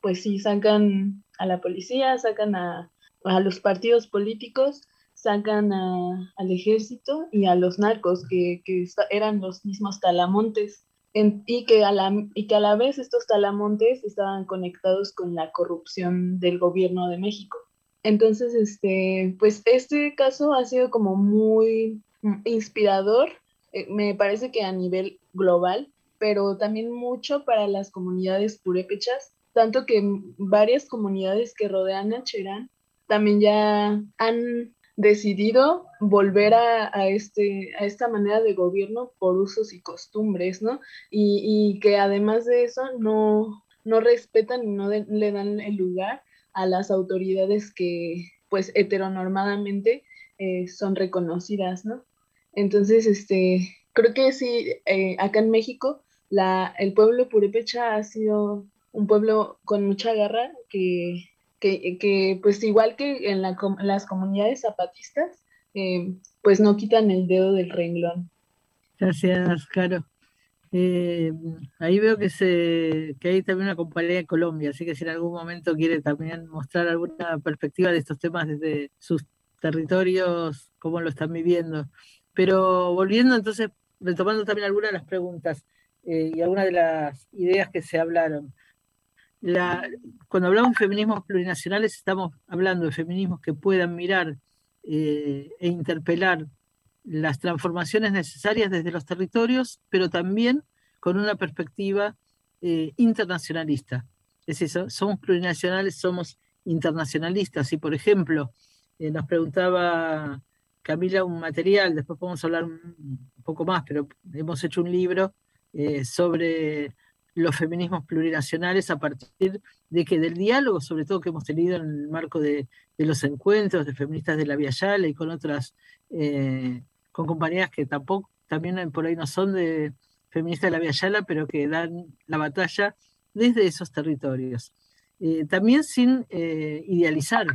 pues sí sacan a la policía, sacan a, a los partidos políticos, sacan al ejército y a los narcos, que, que eran los mismos talamontes, y, que a la, y que a la vez estos talamontes estaban conectados con la corrupción del gobierno de México. Entonces, este, pues este caso ha sido como muy inspirador, eh, me parece que a nivel global, pero también mucho para las comunidades purépechas, tanto que varias comunidades que rodean a Cherán también ya han decidido volver a, este, a esta manera de gobierno por usos y costumbres, ¿no? Y, que además de eso no, no respetan y no le dan el lugar a las autoridades que, pues, heteronormadamente eh, son reconocidas, ¿no? Entonces, este, creo que sí, eh, acá en México, la, el pueblo purépecha ha sido un pueblo con mucha garra que que, que, pues igual que en, las comunidades zapatistas, eh, pues no quitan el dedo del renglón. Gracias, Caro. Eh, ahí veo que, se, que hay también una compañía en Colombia, así que si en algún momento quiere también mostrar alguna perspectiva de estos temas desde sus territorios, cómo lo están viviendo. Pero volviendo entonces, retomando también algunas de las preguntas eh, y algunas de las ideas que se hablaron. La, cuando hablamos de feminismos plurinacionales, estamos hablando de feminismos que puedan mirar eh, e interpelar las transformaciones necesarias desde los territorios, pero también con una perspectiva eh, internacionalista. Es eso, somos plurinacionales, somos internacionalistas. Y, por ejemplo, eh, nos preguntaba Camila un material, después podemos hablar un poco más, pero hemos hecho un libro eh, sobre los feminismos plurinacionales a partir de que del diálogo, sobre todo que hemos tenido en el marco de, los encuentros de feministas de la Via Yala y con otras, eh, con compañías que tampoco, también por ahí no son de feministas de la Via Yala, pero que dan la batalla desde esos territorios. Eh, también sin idealizar,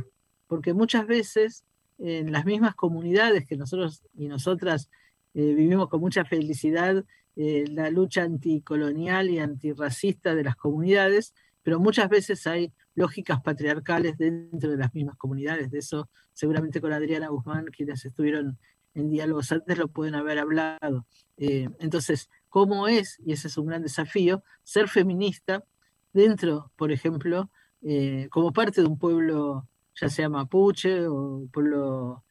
porque muchas veces en las mismas comunidades que nosotros y nosotras vivimos con mucha felicidad eh, la lucha anticolonial y antirracista de las comunidades, pero muchas veces hay lógicas patriarcales dentro de las mismas comunidades. De eso seguramente con Adriana Guzmán, quienes estuvieron en diálogos antes, lo pueden haber hablado. Eh, entonces, ¿cómo es, y ese es un gran desafío, ser feminista dentro, por ejemplo, eh, como parte de un pueblo, ya sea mapuche o pueblo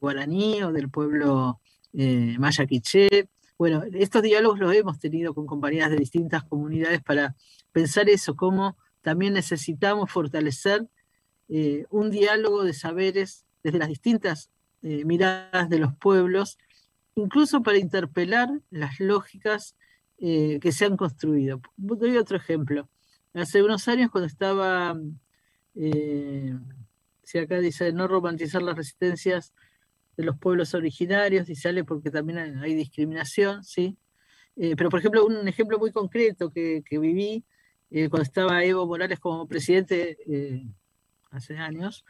guaraní o del pueblo maya bueno, estos diálogos los hemos tenido con compañeras de distintas comunidades para pensar eso, cómo también necesitamos fortalecer eh, un diálogo de saberes desde las distintas eh, miradas de los pueblos, incluso para interpelar las lógicas eh, que se han construido. Doy otro ejemplo. Hace unos años cuando estaba, si acá dice no romantizar las resistencias de los pueblos originarios, y sale porque también hay discriminación, ¿sí? Eh, pero, por ejemplo, un ejemplo muy concreto que, viví eh, cuando estaba Evo Morales como presidente eh, hace años,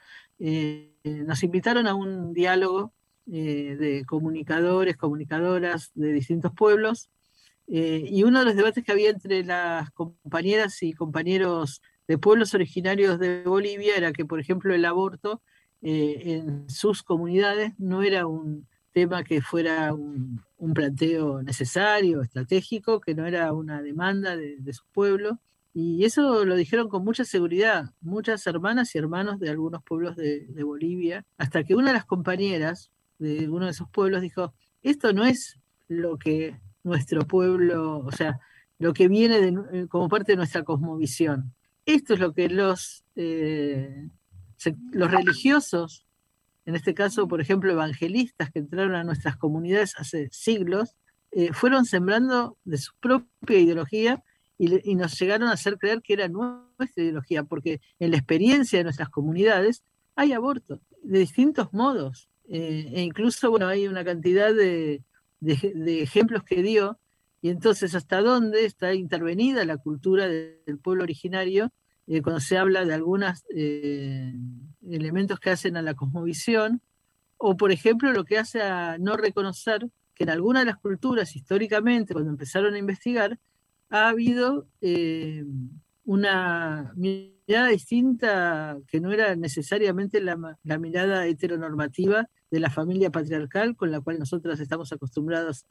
nos invitaron a un diálogo de comunicadores, comunicadoras de distintos pueblos, y uno de los debates que había entre las compañeras y compañeros de pueblos originarios de Bolivia era que, por ejemplo, el aborto eh, en sus comunidades no era un tema que fuera un, planteo necesario, estratégico, que no era una demanda de, su pueblo. Y eso lo dijeron con mucha seguridad muchas hermanas y hermanos de algunos pueblos de, Bolivia, hasta que una de las compañeras de uno de esos pueblos dijo, esto no es lo que nuestro pueblo, o sea, lo que viene como parte de nuestra cosmovisión. Esto es lo que los eh, los religiosos, en este caso, por ejemplo, evangelistas que entraron a nuestras comunidades hace siglos, eh, fueron sembrando de su propia ideología y, nos llegaron a hacer creer que era nuestra ideología, porque en la experiencia de nuestras comunidades hay aborto de distintos modos. Eh, e incluso, bueno, hay una cantidad de, ejemplos que dio, y entonces hasta dónde está intervenida la cultura del pueblo originario eh, cuando se habla de algunos eh, elementos que hacen a la cosmovisión, o por ejemplo lo que hace a no reconocer que en algunas de las culturas históricamente, cuando empezaron a investigar, ha habido eh, una mirada distinta que no era necesariamente la, mirada heteronormativa de la familia patriarcal con la cual nosotras estamos acostumbrados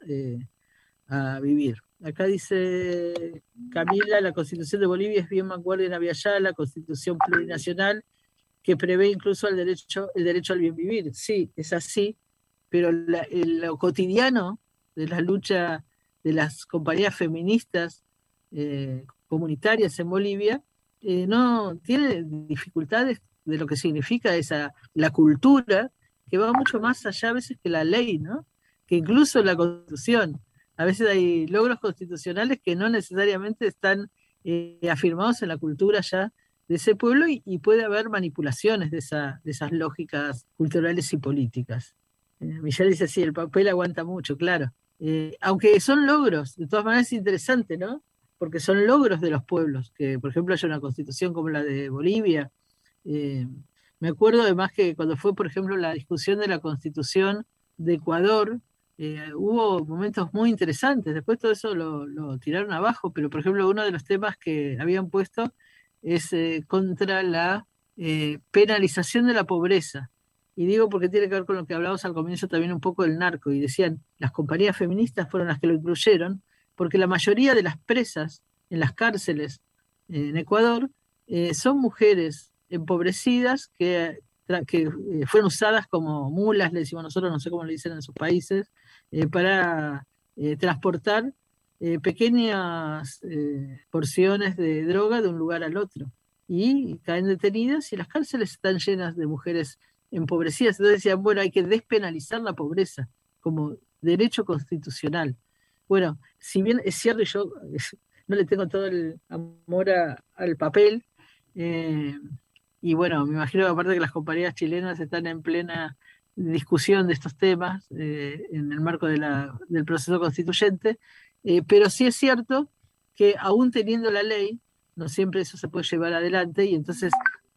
a vivir. Acá dice Camila, la constitución de Bolivia es bien vanguardia en Aviala, la constitución plurinacional que prevé incluso el derecho, el derecho al bien vivir. Sí, es así, pero lo cotidiano de la lucha de las compañías feministas eh, comunitarias en Bolivia eh, no tiene dificultades de lo que significa esa la cultura que va mucho más allá a veces que la ley, ¿no? Que incluso la constitución a veces hay logros constitucionales que no necesariamente están eh, afirmados en la cultura ya de ese pueblo y, puede haber manipulaciones de, esas lógicas culturales y políticas. Eh, Michelle dice, sí, el papel aguanta mucho, claro. Eh, aunque son logros, de todas maneras es interesante, ¿no? Porque son logros de los pueblos, que por ejemplo haya una constitución como la de Bolivia, Me acuerdo además que cuando fue, por ejemplo, la discusión de la constitución de Ecuador, eh, hubo momentos muy interesantes. Después todo eso lo, tiraron abajo, pero por ejemplo uno de los temas que habían puesto es eh, contra la eh, penalización de la pobreza. Y digo porque tiene que ver con lo que hablábamos al comienzo también un poco del narco. Y decían, las compañías feministas fueron las que lo incluyeron, porque la mayoría de las presas en las cárceles en Ecuador son mujeres empobrecidas que, que eh, fueron usadas como mulas, le decimos nosotros, no sé cómo le dicen en sus países, eh, para eh, transportar pequeñas porciones de droga de un lugar al otro. Y caen detenidas y las cárceles están llenas de mujeres empobrecidas. Entonces decían, bueno, hay que despenalizar la pobreza como derecho constitucional. Bueno, si bien es cierto, yo no le tengo todo el amor al papel, y bueno, me imagino aparte que las compañías chilenas están en plena discusión de estos temas eh, en el marco de la, del proceso constituyente, eh, pero sí es cierto que aún teniendo la ley, no siempre eso se puede llevar adelante y entonces,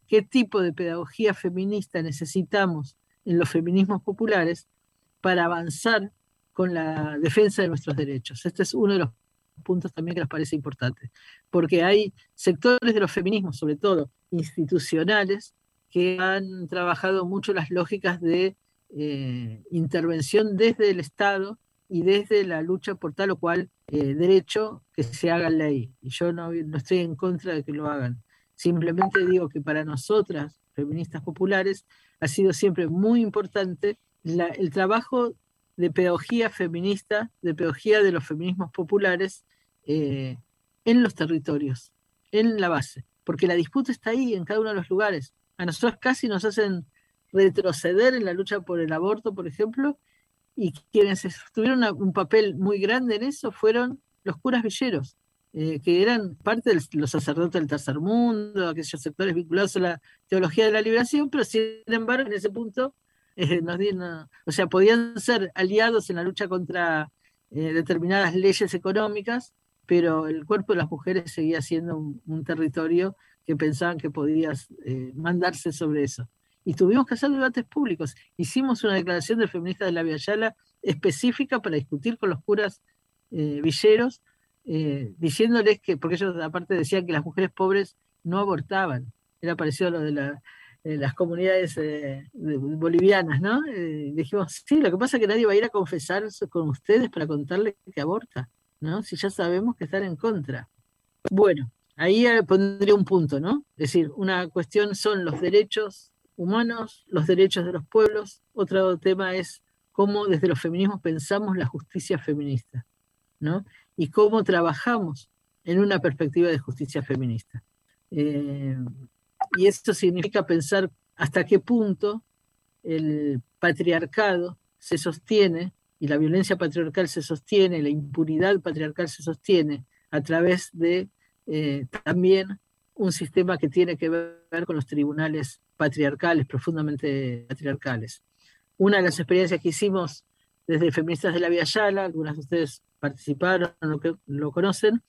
¿qué tipo de pedagogía feminista necesitamos en los feminismos populares para avanzar con la defensa de nuestros derechos? Este es uno de los puntos también que nos parece importante, porque hay sectores de los feminismos, sobre todo institucionales, que han trabajado mucho las lógicas de eh, intervención desde el Estado y desde la lucha por tal o cual eh, derecho que se haga ley. Y yo no, no estoy en contra de que lo hagan. Simplemente digo que para nosotras, feministas populares, ha sido siempre muy importante el trabajo de pedagogía feminista, de pedagogía de los feminismos populares eh, en los territorios, en la base, porque la disputa está ahí, en cada uno de los lugares. A nosotros casi nos hacen retroceder en la lucha por el aborto, por ejemplo, y quienes tuvieron un papel muy grande en eso fueron los curas villeros, eh, que eran parte de los sacerdotes del tercer mundo, aquellos sectores vinculados a la teología de la liberación, pero sin embargo en ese punto eh, nos dieron, o sea, podían ser aliados en la lucha contra eh, determinadas leyes económicas, pero el cuerpo de las mujeres seguía siendo un, territorio que pensaban que podía eh, mandarse sobre eso. Y tuvimos que hacer debates públicos. Hicimos una declaración de feministas de la Yala específica para discutir con los curas villeros, diciéndoles que, porque ellos aparte decían que las mujeres pobres no abortaban, era parecido a lo de la las comunidades eh, bolivianas, ¿no? Eh, dijimos, sí, lo que pasa es que nadie va a ir a confesar con ustedes para contarle que aborta, ¿no? Si ya sabemos que están en contra. Bueno, ahí pondría un punto, ¿no? Es decir, una cuestión son los derechos humanos, los derechos de los pueblos, otro tema es cómo desde los feminismos pensamos la justicia feminista, ¿no? Y cómo trabajamos en una perspectiva de justicia feminista. Eh, y esto significa pensar hasta qué punto el patriarcado se sostiene y la violencia patriarcal se sostiene, la impunidad patriarcal se sostiene a través de eh, también un sistema que tiene que ver con los tribunales patriarcales, profundamente patriarcales. Una de las experiencias que hicimos desde Feministas de la Vía Yala, algunas de ustedes participaron, lo, lo conocen,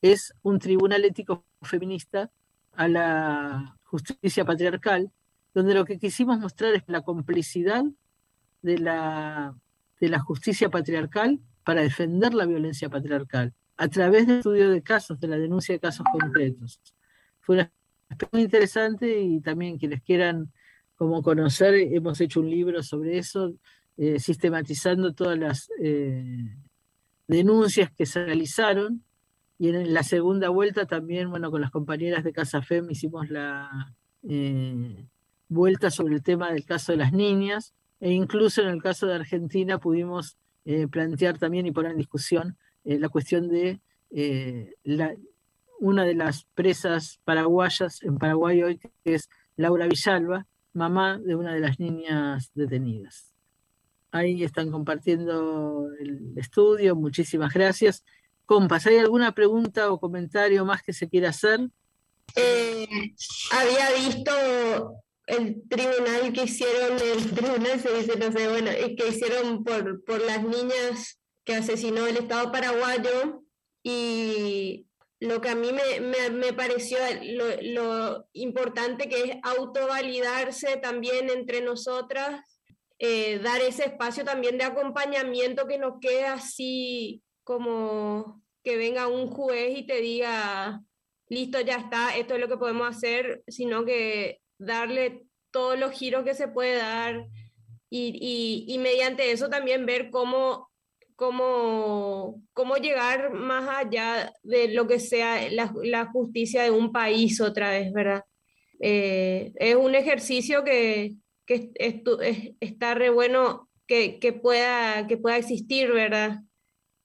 es un tribunal ético feminista a la justicia patriarcal, donde lo que quisimos mostrar es la complicidad de la, de la justicia patriarcal para defender la violencia patriarcal, a través del estudio de casos, de la denuncia de casos concretos. Fue una experiencia muy interesante y también quienes quieran como conocer, hemos hecho un libro sobre eso, eh, sistematizando todas las eh, denuncias que se realizaron y en la segunda vuelta también, bueno, con las compañeras de Casa FEM hicimos la eh, vuelta sobre el tema del caso de las niñas e incluso en el caso de Argentina pudimos eh, plantear también y poner en discusión eh, la cuestión de la, una de las presas paraguayas en Paraguay hoy, que es Laura Villalba, mamá de una de las niñas detenidas. Ahí están compartiendo el estudio, muchísimas gracias. Compas, ¿hay alguna pregunta o comentario más que se quiera hacer? Eh, había visto el tribunal que hicieron, el tribunal se dice, no sé, bueno, que hicieron por, por las niñas que asesinó el Estado paraguayo y lo que a mí me, me, pareció lo, importante que es autovalidarse también entre nosotras, eh, dar ese espacio también de acompañamiento que no quede así como que venga un juez y te diga, listo, ya está, esto es lo que podemos hacer, sino que darle todos los giros que se puede dar y, y, mediante eso también ver cómo cómo, cómo llegar más allá de lo que sea la, justicia de un país otra vez, ¿verdad? Eh, es un ejercicio que, que está re bueno que, que, pueda, que pueda existir, ¿verdad?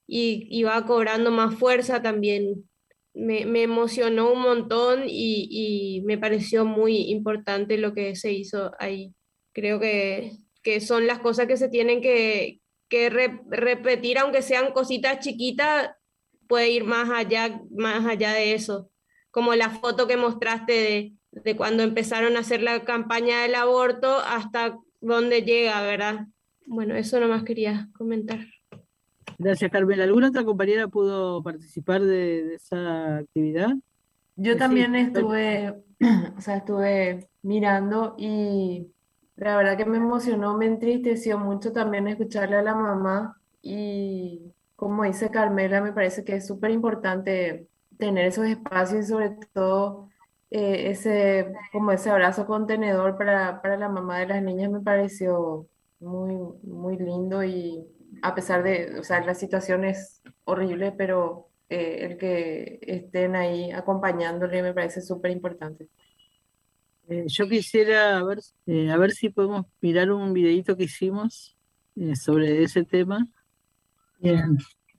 Y, y va cobrando más fuerza también. Me, me emocionó un montón y, y, me pareció muy importante lo que se hizo ahí. Creo que, que son las cosas que se tienen que, que repetir, aunque sean cositas chiquitas, puede ir más allá, más allá de eso. Como la foto que mostraste de, de cuando empezaron a hacer la campaña del aborto hasta dónde llega, ¿verdad? Bueno, eso nomás quería comentar. Gracias, Carmen. ¿Alguna otra compañera pudo participar de, esa actividad? Yo también estuve, o sea, estuve mirando y la verdad que me emocionó, me entristeció mucho también escucharle a la mamá y como dice Carmela, me parece que es súper importante tener esos espacios y sobre todo eh, ese, como ese abrazo contenedor para, para la mamá de las niñas me pareció muy, muy lindo y a pesar de, o sea, la situación es horrible, pero eh, el que estén ahí acompañándole me parece súper importante. Eh, yo quisiera ver, eh, a ver si podemos mirar un videito que hicimos eh, sobre ese tema.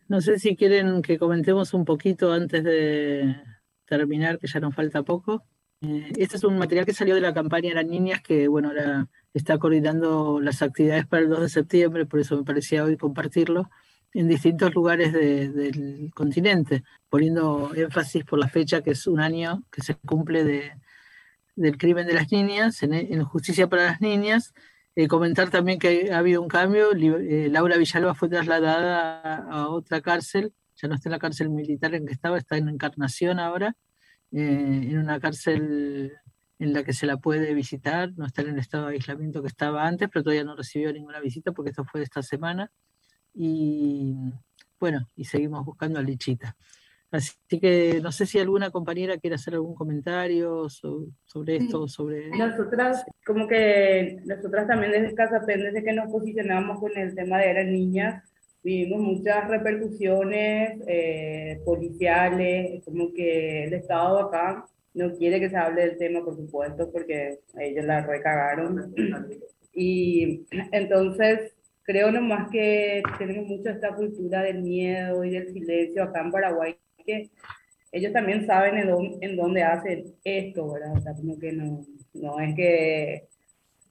No sé si quieren que comentemos un poquito antes de terminar, que ya nos falta poco. este es un material que salió de la campaña de las niñas, que bueno, ahora está coordinando las actividades para el 2 de septiembre, por eso me parecía hoy compartirlo en distintos lugares del continente, poniendo énfasis por la fecha que es un año que se cumple de, del crimen de las niñas, en, Justicia para las Niñas. Eh, comentar también que ha habido un cambio. Eh, Laura Villalba fue trasladada a, otra cárcel, ya no está en la cárcel militar en que estaba, está en Encarnación ahora, eh, en una cárcel en la que se la puede visitar, no está en el estado de aislamiento que estaba antes, pero todavía no recibió ninguna visita porque esto fue esta semana. Y bueno, y seguimos buscando a Lichita. Así que no sé si alguna compañera quiere hacer algún comentario sobre, esto, sobre... Nosotras, como que nosotras también desde Casa desde que nos posicionamos con el tema de las niñas, vivimos muchas repercusiones eh, policiales, como que el Estado acá no quiere que se hable del tema, por supuesto, porque ellos la recagaron. Y entonces creo nomás que tenemos mucho esta cultura del miedo y del silencio acá en Paraguay que ellos también saben en dónde, hacen esto, ¿verdad? O sea, como que no, no es que,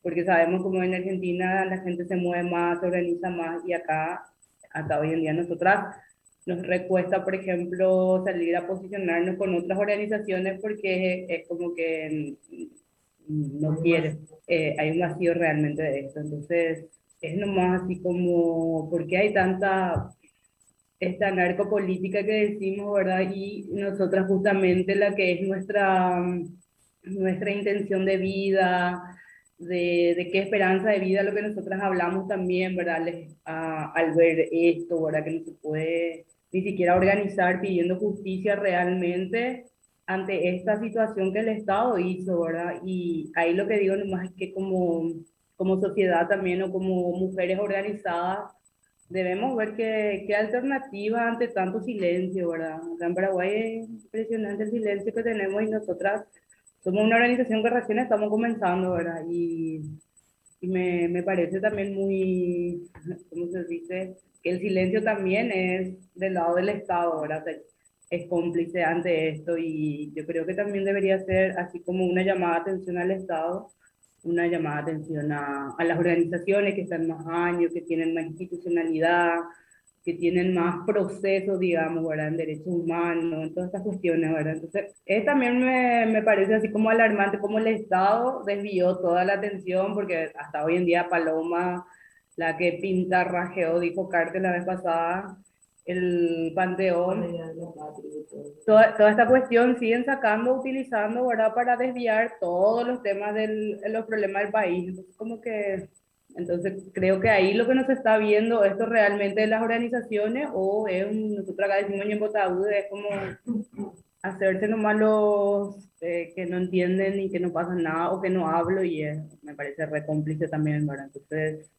porque sabemos como en Argentina la gente se mueve más, se organiza más y acá, hasta hoy en día nosotras nos recuesta, por ejemplo, salir a posicionarnos con otras organizaciones porque es, como que no quiere, eh, hay un vacío realmente de esto. Entonces, es nomás así como, ¿por qué hay tanta esta narcopolítica que decimos, ¿verdad? Y nosotras justamente la que es nuestra, nuestra intención de vida, de, de, qué esperanza de vida, lo que nosotras hablamos también, ¿verdad? al ver esto, ¿verdad? Que no se puede ni siquiera organizar pidiendo justicia realmente ante esta situación que el Estado hizo, ¿verdad? Y ahí lo que digo nomás es que como, como sociedad también o como mujeres organizadas, debemos ver qué, qué alternativa ante tanto silencio, ¿verdad? En Paraguay es impresionante el silencio que tenemos y nosotras somos una organización que recién estamos comenzando, ¿verdad? Y, y me, me, parece también muy, ¿cómo se dice? Que el silencio también es del lado del Estado, ¿verdad? es cómplice ante esto y yo creo que también debería ser así como una llamada de atención al Estado una llamada de atención a, las organizaciones que están más años, que tienen más institucionalidad, que tienen más procesos, digamos, ¿verdad? en derechos humanos, en todas estas cuestiones. ¿verdad? Entonces, es, también me, me, parece así como alarmante como el Estado desvió toda la atención, porque hasta hoy en día Paloma, la que pinta, rajeó, dijo Cártel la vez pasada, el panteón. Toda, toda, esta cuestión siguen sacando, utilizando, ¿verdad? Para desviar todos los temas de los problemas del país. como que, entonces creo que ahí lo que nos está viendo, esto realmente de las organizaciones o es un, nosotros acá decimos en es como hacerse nomás los eh, que no entienden y que no pasa nada o que no hablo y me parece re cómplice también, ¿verdad? Entonces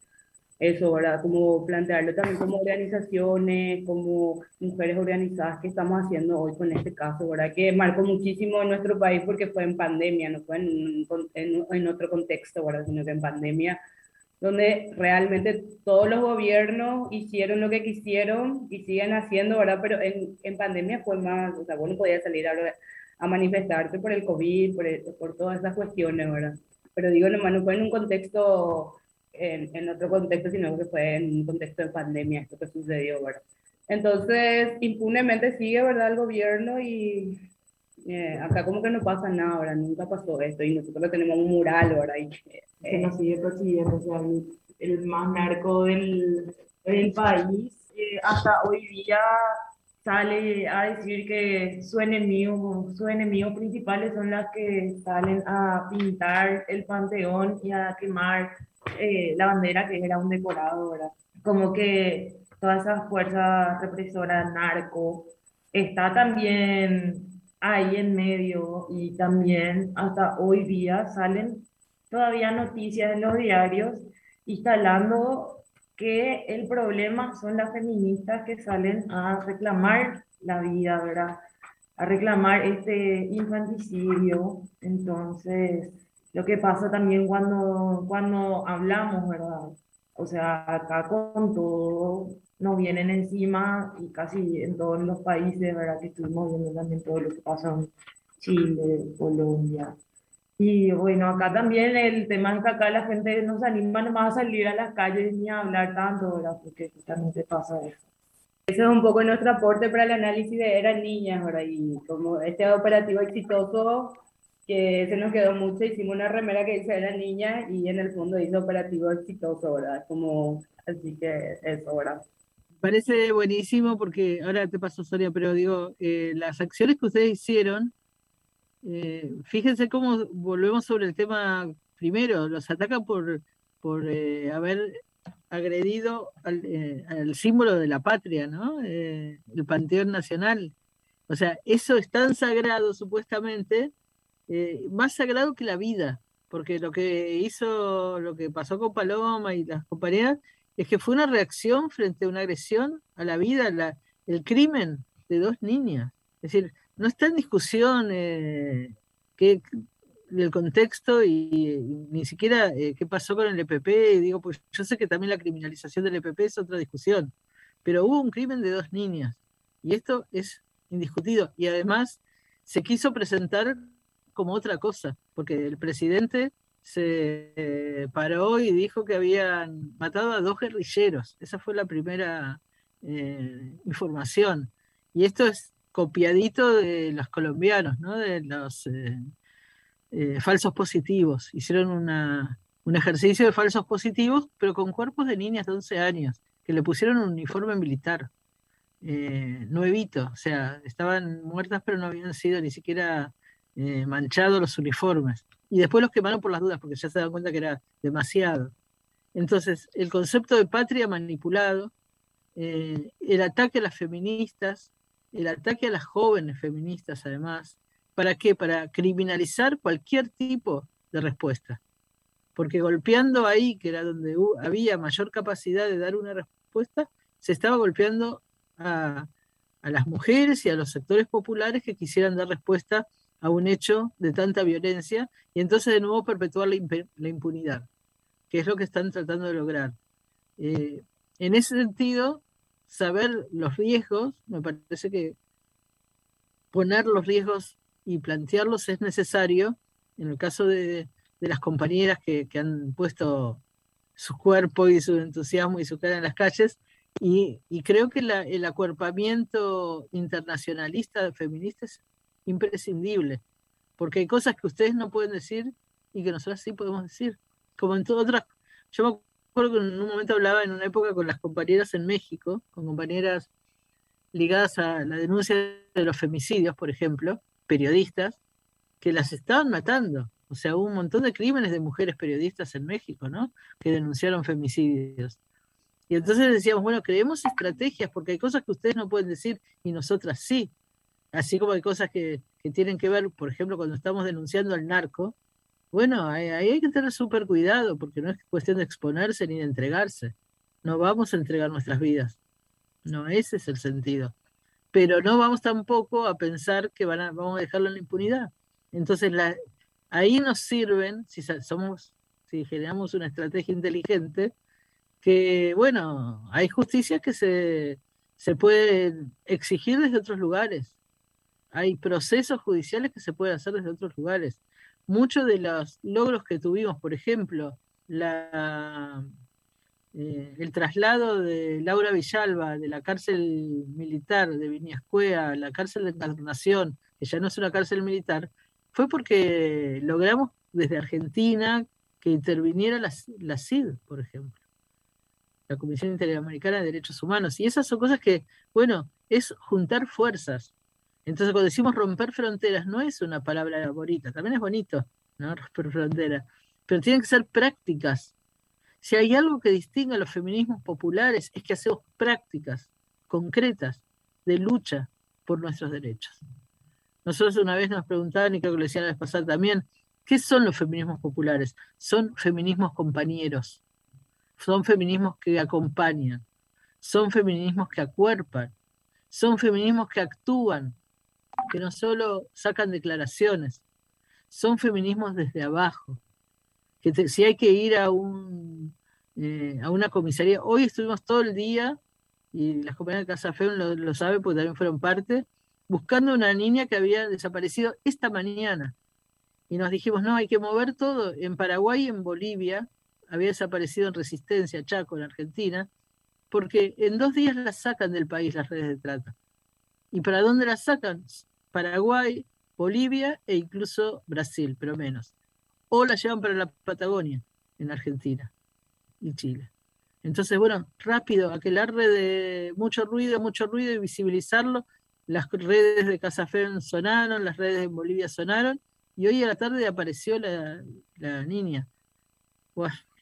eso, ¿verdad? Como plantearlo también como organizaciones, como mujeres organizadas que estamos haciendo hoy con este caso, ¿verdad? Que marcó muchísimo en nuestro país porque fue en pandemia, no fue en, en, en otro contexto, ¿verdad? Sino que en pandemia, donde realmente todos los gobiernos hicieron lo que quisieron y siguen haciendo, ¿verdad? Pero en, en pandemia fue más, o sea, vos no podías salir a, a manifestarte por el COVID, por, por todas esas cuestiones, ¿verdad? Pero digo, nomás no fue en un contexto en, en, otro contexto, sino que fue en un contexto de pandemia esto que sucedió, ¿verdad? Entonces, impunemente sigue, ¿verdad?, el gobierno y eh, acá como que no pasa nada, ¿verdad? Nunca pasó esto y nosotros tenemos un mural, ¿verdad? Y, eh, nos sigue persiguiendo, o sea, el, más narco del, del país, eh, hasta hoy día sale a decir que su enemigo, su enemigo principales son las que salen a pintar el panteón y a quemar eh, la bandera que era un decorado, ¿verdad? Como que toda esa fuerza represora narco está también ahí en medio y también hasta hoy día salen todavía noticias en los diarios instalando que el problema son las feministas que salen a reclamar la vida, ¿verdad? A reclamar este infanticidio. Entonces, lo que pasa también cuando, cuando hablamos, ¿verdad? O sea, acá con todo nos vienen encima y casi en todos los países, ¿verdad? Que estuvimos viendo también todo lo que pasa en Chile, Colombia. Y bueno, acá también el tema es que acá la gente no se anima más a salir a las calles ni a hablar tanto, ¿verdad? Porque justamente pasa eso. Ese es un poco nuestro aporte para el análisis de eran niñas, ¿verdad? Y como este operativo exitoso que se nos quedó mucho, hicimos una remera que dice era niña y en el fondo dice operativo exitoso, ¿verdad? Como, así que eso, ¿verdad? Parece buenísimo porque ahora te paso, Sonia, pero digo, eh, las acciones que ustedes hicieron, eh, fíjense cómo volvemos sobre el tema primero, los atacan por, por eh, haber agredido al, al, símbolo de la patria, ¿no? el Panteón Nacional. O sea, eso es tan sagrado supuestamente eh, más sagrado que la vida, porque lo que hizo, lo que pasó con Paloma y las compañeras, es que fue una reacción frente a una agresión a la vida, el crimen de dos niñas. Es decir, no está en discusión eh, que, el contexto y, ni siquiera eh, qué pasó con el EPP. digo, pues yo sé que también la criminalización del EPP es otra discusión, pero hubo un crimen de dos niñas y esto es indiscutido. Y además se quiso presentar como otra cosa, porque el presidente se eh, paró y dijo que habían matado a dos guerrilleros. Esa fue la primera eh, información. Y esto es copiadito de los colombianos, ¿no? de los eh, falsos positivos. Hicieron una, un ejercicio de falsos positivos, pero con cuerpos de niñas de 11 años, que le pusieron un uniforme militar. nuevito, o sea, estaban muertas pero no habían sido ni siquiera eh, manchados los uniformes. Y después los quemaron por las dudas, porque ya se dan cuenta que era demasiado. Entonces, el concepto de patria manipulado, eh, el ataque a las feministas, el ataque a las jóvenes feministas además, ¿para qué? Para criminalizar cualquier tipo de respuesta. Porque golpeando ahí, que era donde había mayor capacidad de dar una respuesta, se estaba golpeando a las mujeres y a los sectores populares que quisieran dar respuesta a un hecho de tanta violencia y entonces de nuevo perpetuar la, impunidad, que es lo que están tratando de lograr. Eh, en ese sentido, saber los riesgos, me parece que poner los riesgos y plantearlos es necesario. En el caso de, las compañeras que, han puesto su cuerpo y su entusiasmo y su cara en las calles, y, creo que el acuerpamiento internacionalista de feministas imprescindible, porque hay cosas que ustedes no pueden decir y que nosotros sí podemos decir, como en todas otras. Yo me acuerdo que en un momento hablaba en una época con las compañeras en México, con compañeras ligadas a la denuncia de los femicidios, por ejemplo, periodistas, que las estaban matando. O sea, hubo un montón de crímenes de mujeres periodistas en México, ¿no? Que denunciaron femicidios. Y entonces decíamos, bueno, creemos estrategias, porque hay cosas que ustedes no pueden decir y nosotras sí. Así como hay cosas que, tienen que ver, por ejemplo, cuando estamos denunciando al narco, bueno, ahí, hay que tener súper cuidado, porque no es cuestión de exponerse ni de entregarse. No vamos a entregar nuestras vidas. No, ese es el sentido. Pero no vamos tampoco a pensar que van a, vamos a dejarlo en la impunidad. Entonces, la, ahí nos sirven, si somos, si generamos una estrategia inteligente, que, bueno, hay justicias que se, se pueden exigir desde otros lugares. Hay procesos judiciales que se pueden hacer desde otros lugares. Muchos de los logros que tuvimos, por ejemplo, la, eh, el traslado de Laura Villalba de la cárcel militar de Viñascuea a la cárcel de Encarnación, que ya no es una cárcel militar, fue porque logramos desde Argentina que interviniera la, la CID, por ejemplo la Comisión Interamericana de Derechos Humanos. Y esas son cosas que, bueno, es juntar fuerzas. Entonces, cuando decimos romper fronteras, no es una palabra bonita, también es bonito, ¿no? Romper fronteras, pero tienen que ser prácticas. Si hay algo que distingue a los feminismos populares, es que hacemos prácticas concretas de lucha por nuestros derechos. Nosotros una vez nos preguntaban, y creo que lo decían la vez pasada también, ¿qué son los feminismos populares? Son feminismos compañeros son feminismos que acompañan, son feminismos que acuerpan, son feminismos que actúan, que no solo sacan declaraciones, son feminismos desde abajo, que si hay que ir a, un, eh, a una comisaría, hoy estuvimos todo el día, y las compañeras de Casa Fe lo, lo saben porque también fueron parte, buscando una niña que había desaparecido esta mañana. Y nos dijimos, no, hay que mover todo. En Paraguay y en Bolivia había desaparecido en Resistencia, Chaco, en Argentina, porque en dos días las sacan del país las redes de trata. ¿Y para dónde las sacan? Paraguay, Bolivia e incluso Brasil, pero menos. O las llevan para la Patagonia, en Argentina y Chile. Entonces, bueno, rápido, aquelarle de mucho ruido, mucho ruido y visibilizarlo. Las redes de Casafen sonaron, las redes de Bolivia sonaron, y hoy a la tarde apareció la, la niña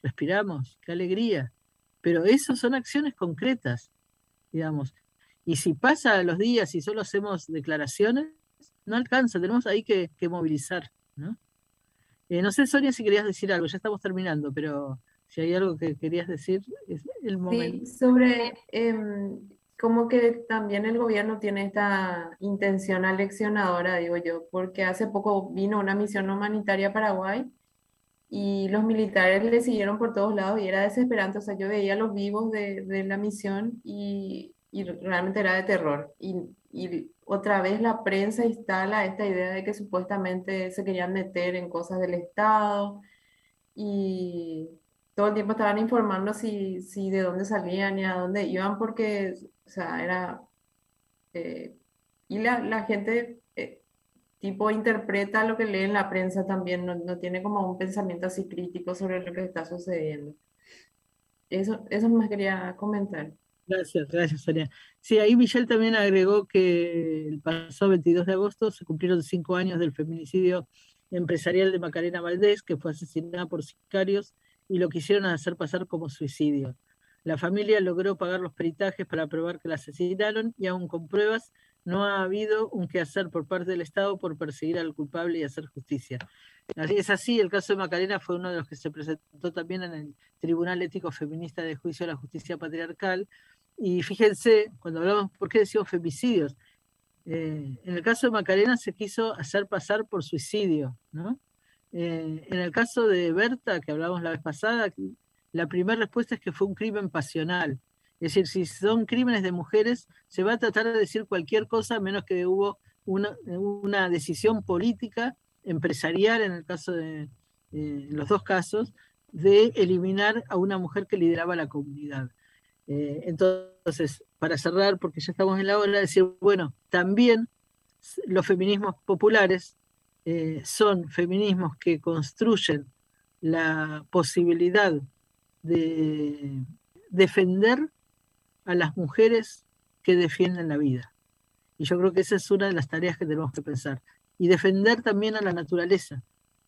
respiramos, qué alegría. Pero esas son acciones concretas, digamos. Y si pasa los días y solo hacemos declaraciones, no alcanza, tenemos ahí que, movilizar. ¿no? Eh, no sé, Sonia, si querías decir algo, ya estamos terminando, pero si hay algo que querías decir, es el momento. Sí, sobre eh, cómo que también el gobierno tiene esta intención aleccionadora, digo yo, porque hace poco vino una misión humanitaria a Paraguay y los militares le siguieron por todos lados y era desesperante, o sea, yo veía los vivos de, de la misión y, y, realmente era de terror. Y, y, otra vez la prensa instala esta idea de que supuestamente se querían meter en cosas del Estado y todo el tiempo estaban informando si, si de dónde salían y a dónde iban porque, o sea, era... Eh, y la, la gente tipo interpreta lo que lee en la prensa también, no, no, tiene como un pensamiento así crítico sobre lo que está sucediendo. Eso, eso más quería comentar. Gracias, gracias, Sonia. Sí, ahí Michelle también agregó que el pasado 22 de agosto se cumplieron cinco años del feminicidio empresarial de Macarena Valdés, que fue asesinada por sicarios y lo quisieron hacer pasar como suicidio. La familia logró pagar los peritajes para probar que la asesinaron y aún con pruebas no ha habido un quehacer por parte del Estado por perseguir al culpable y hacer justicia. Es así, el caso de Macarena fue uno de los que se presentó también en el Tribunal Ético Feminista de Juicio a la Justicia Patriarcal. Y fíjense, cuando hablamos, ¿por qué decimos femicidios? Eh, en el caso de Macarena se quiso hacer pasar por suicidio, ¿no? Eh, en el caso de Berta, que hablamos la vez pasada, la primera respuesta es que fue un crimen pasional. Es decir, si son crímenes de mujeres, se va a tratar de decir cualquier cosa menos que hubo una, una decisión política, empresarial, en el caso de los dos casos, de eliminar a una mujer que lideraba la comunidad. Eh, entonces, para cerrar, porque ya estamos en la hora, decir, bueno, también los feminismos populares eh, son feminismos que construyen la posibilidad de defender a las mujeres que defienden la vida. Y yo creo que esa es una de las tareas que tenemos que pensar. Y defender también a la naturaleza,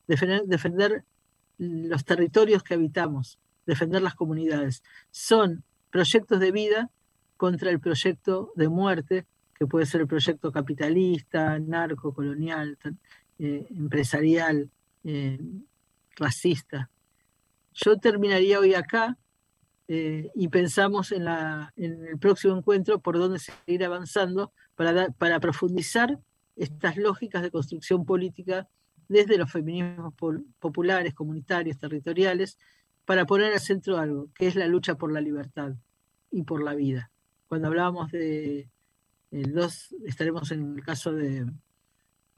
defender, defender los territorios que habitamos, defender las comunidades. Son proyectos de vida contra el proyecto de muerte, que puede ser el proyecto capitalista, narco, colonial, eh, empresarial, eh, racista. Yo terminaría hoy acá eh, y pensamos en, el próximo encuentro por dónde seguir avanzando para, para profundizar estas lógicas de construcción política desde los feminismos populares, comunitarios, territoriales, para poner al centro algo, que es la lucha por la libertad y por la vida. Cuando hablábamos de el 2, estaremos en el caso de,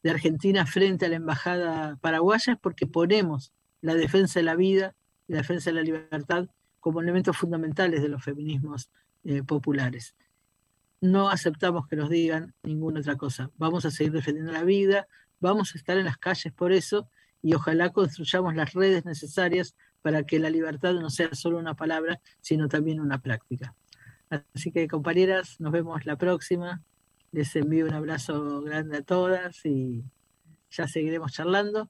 de Argentina frente a la embajada paraguaya, es porque ponemos la defensa de la vida y la defensa de la libertad como elementos fundamentales de los feminismos eh, populares. No aceptamos que nos digan ninguna otra cosa. Vamos a seguir defendiendo la vida, vamos a estar en las calles por eso y ojalá construyamos las redes necesarias para que la libertad no sea solo una palabra, sino también una práctica. Así que compañeras, nos vemos la próxima. Les envío un abrazo grande a todas y ya seguiremos charlando.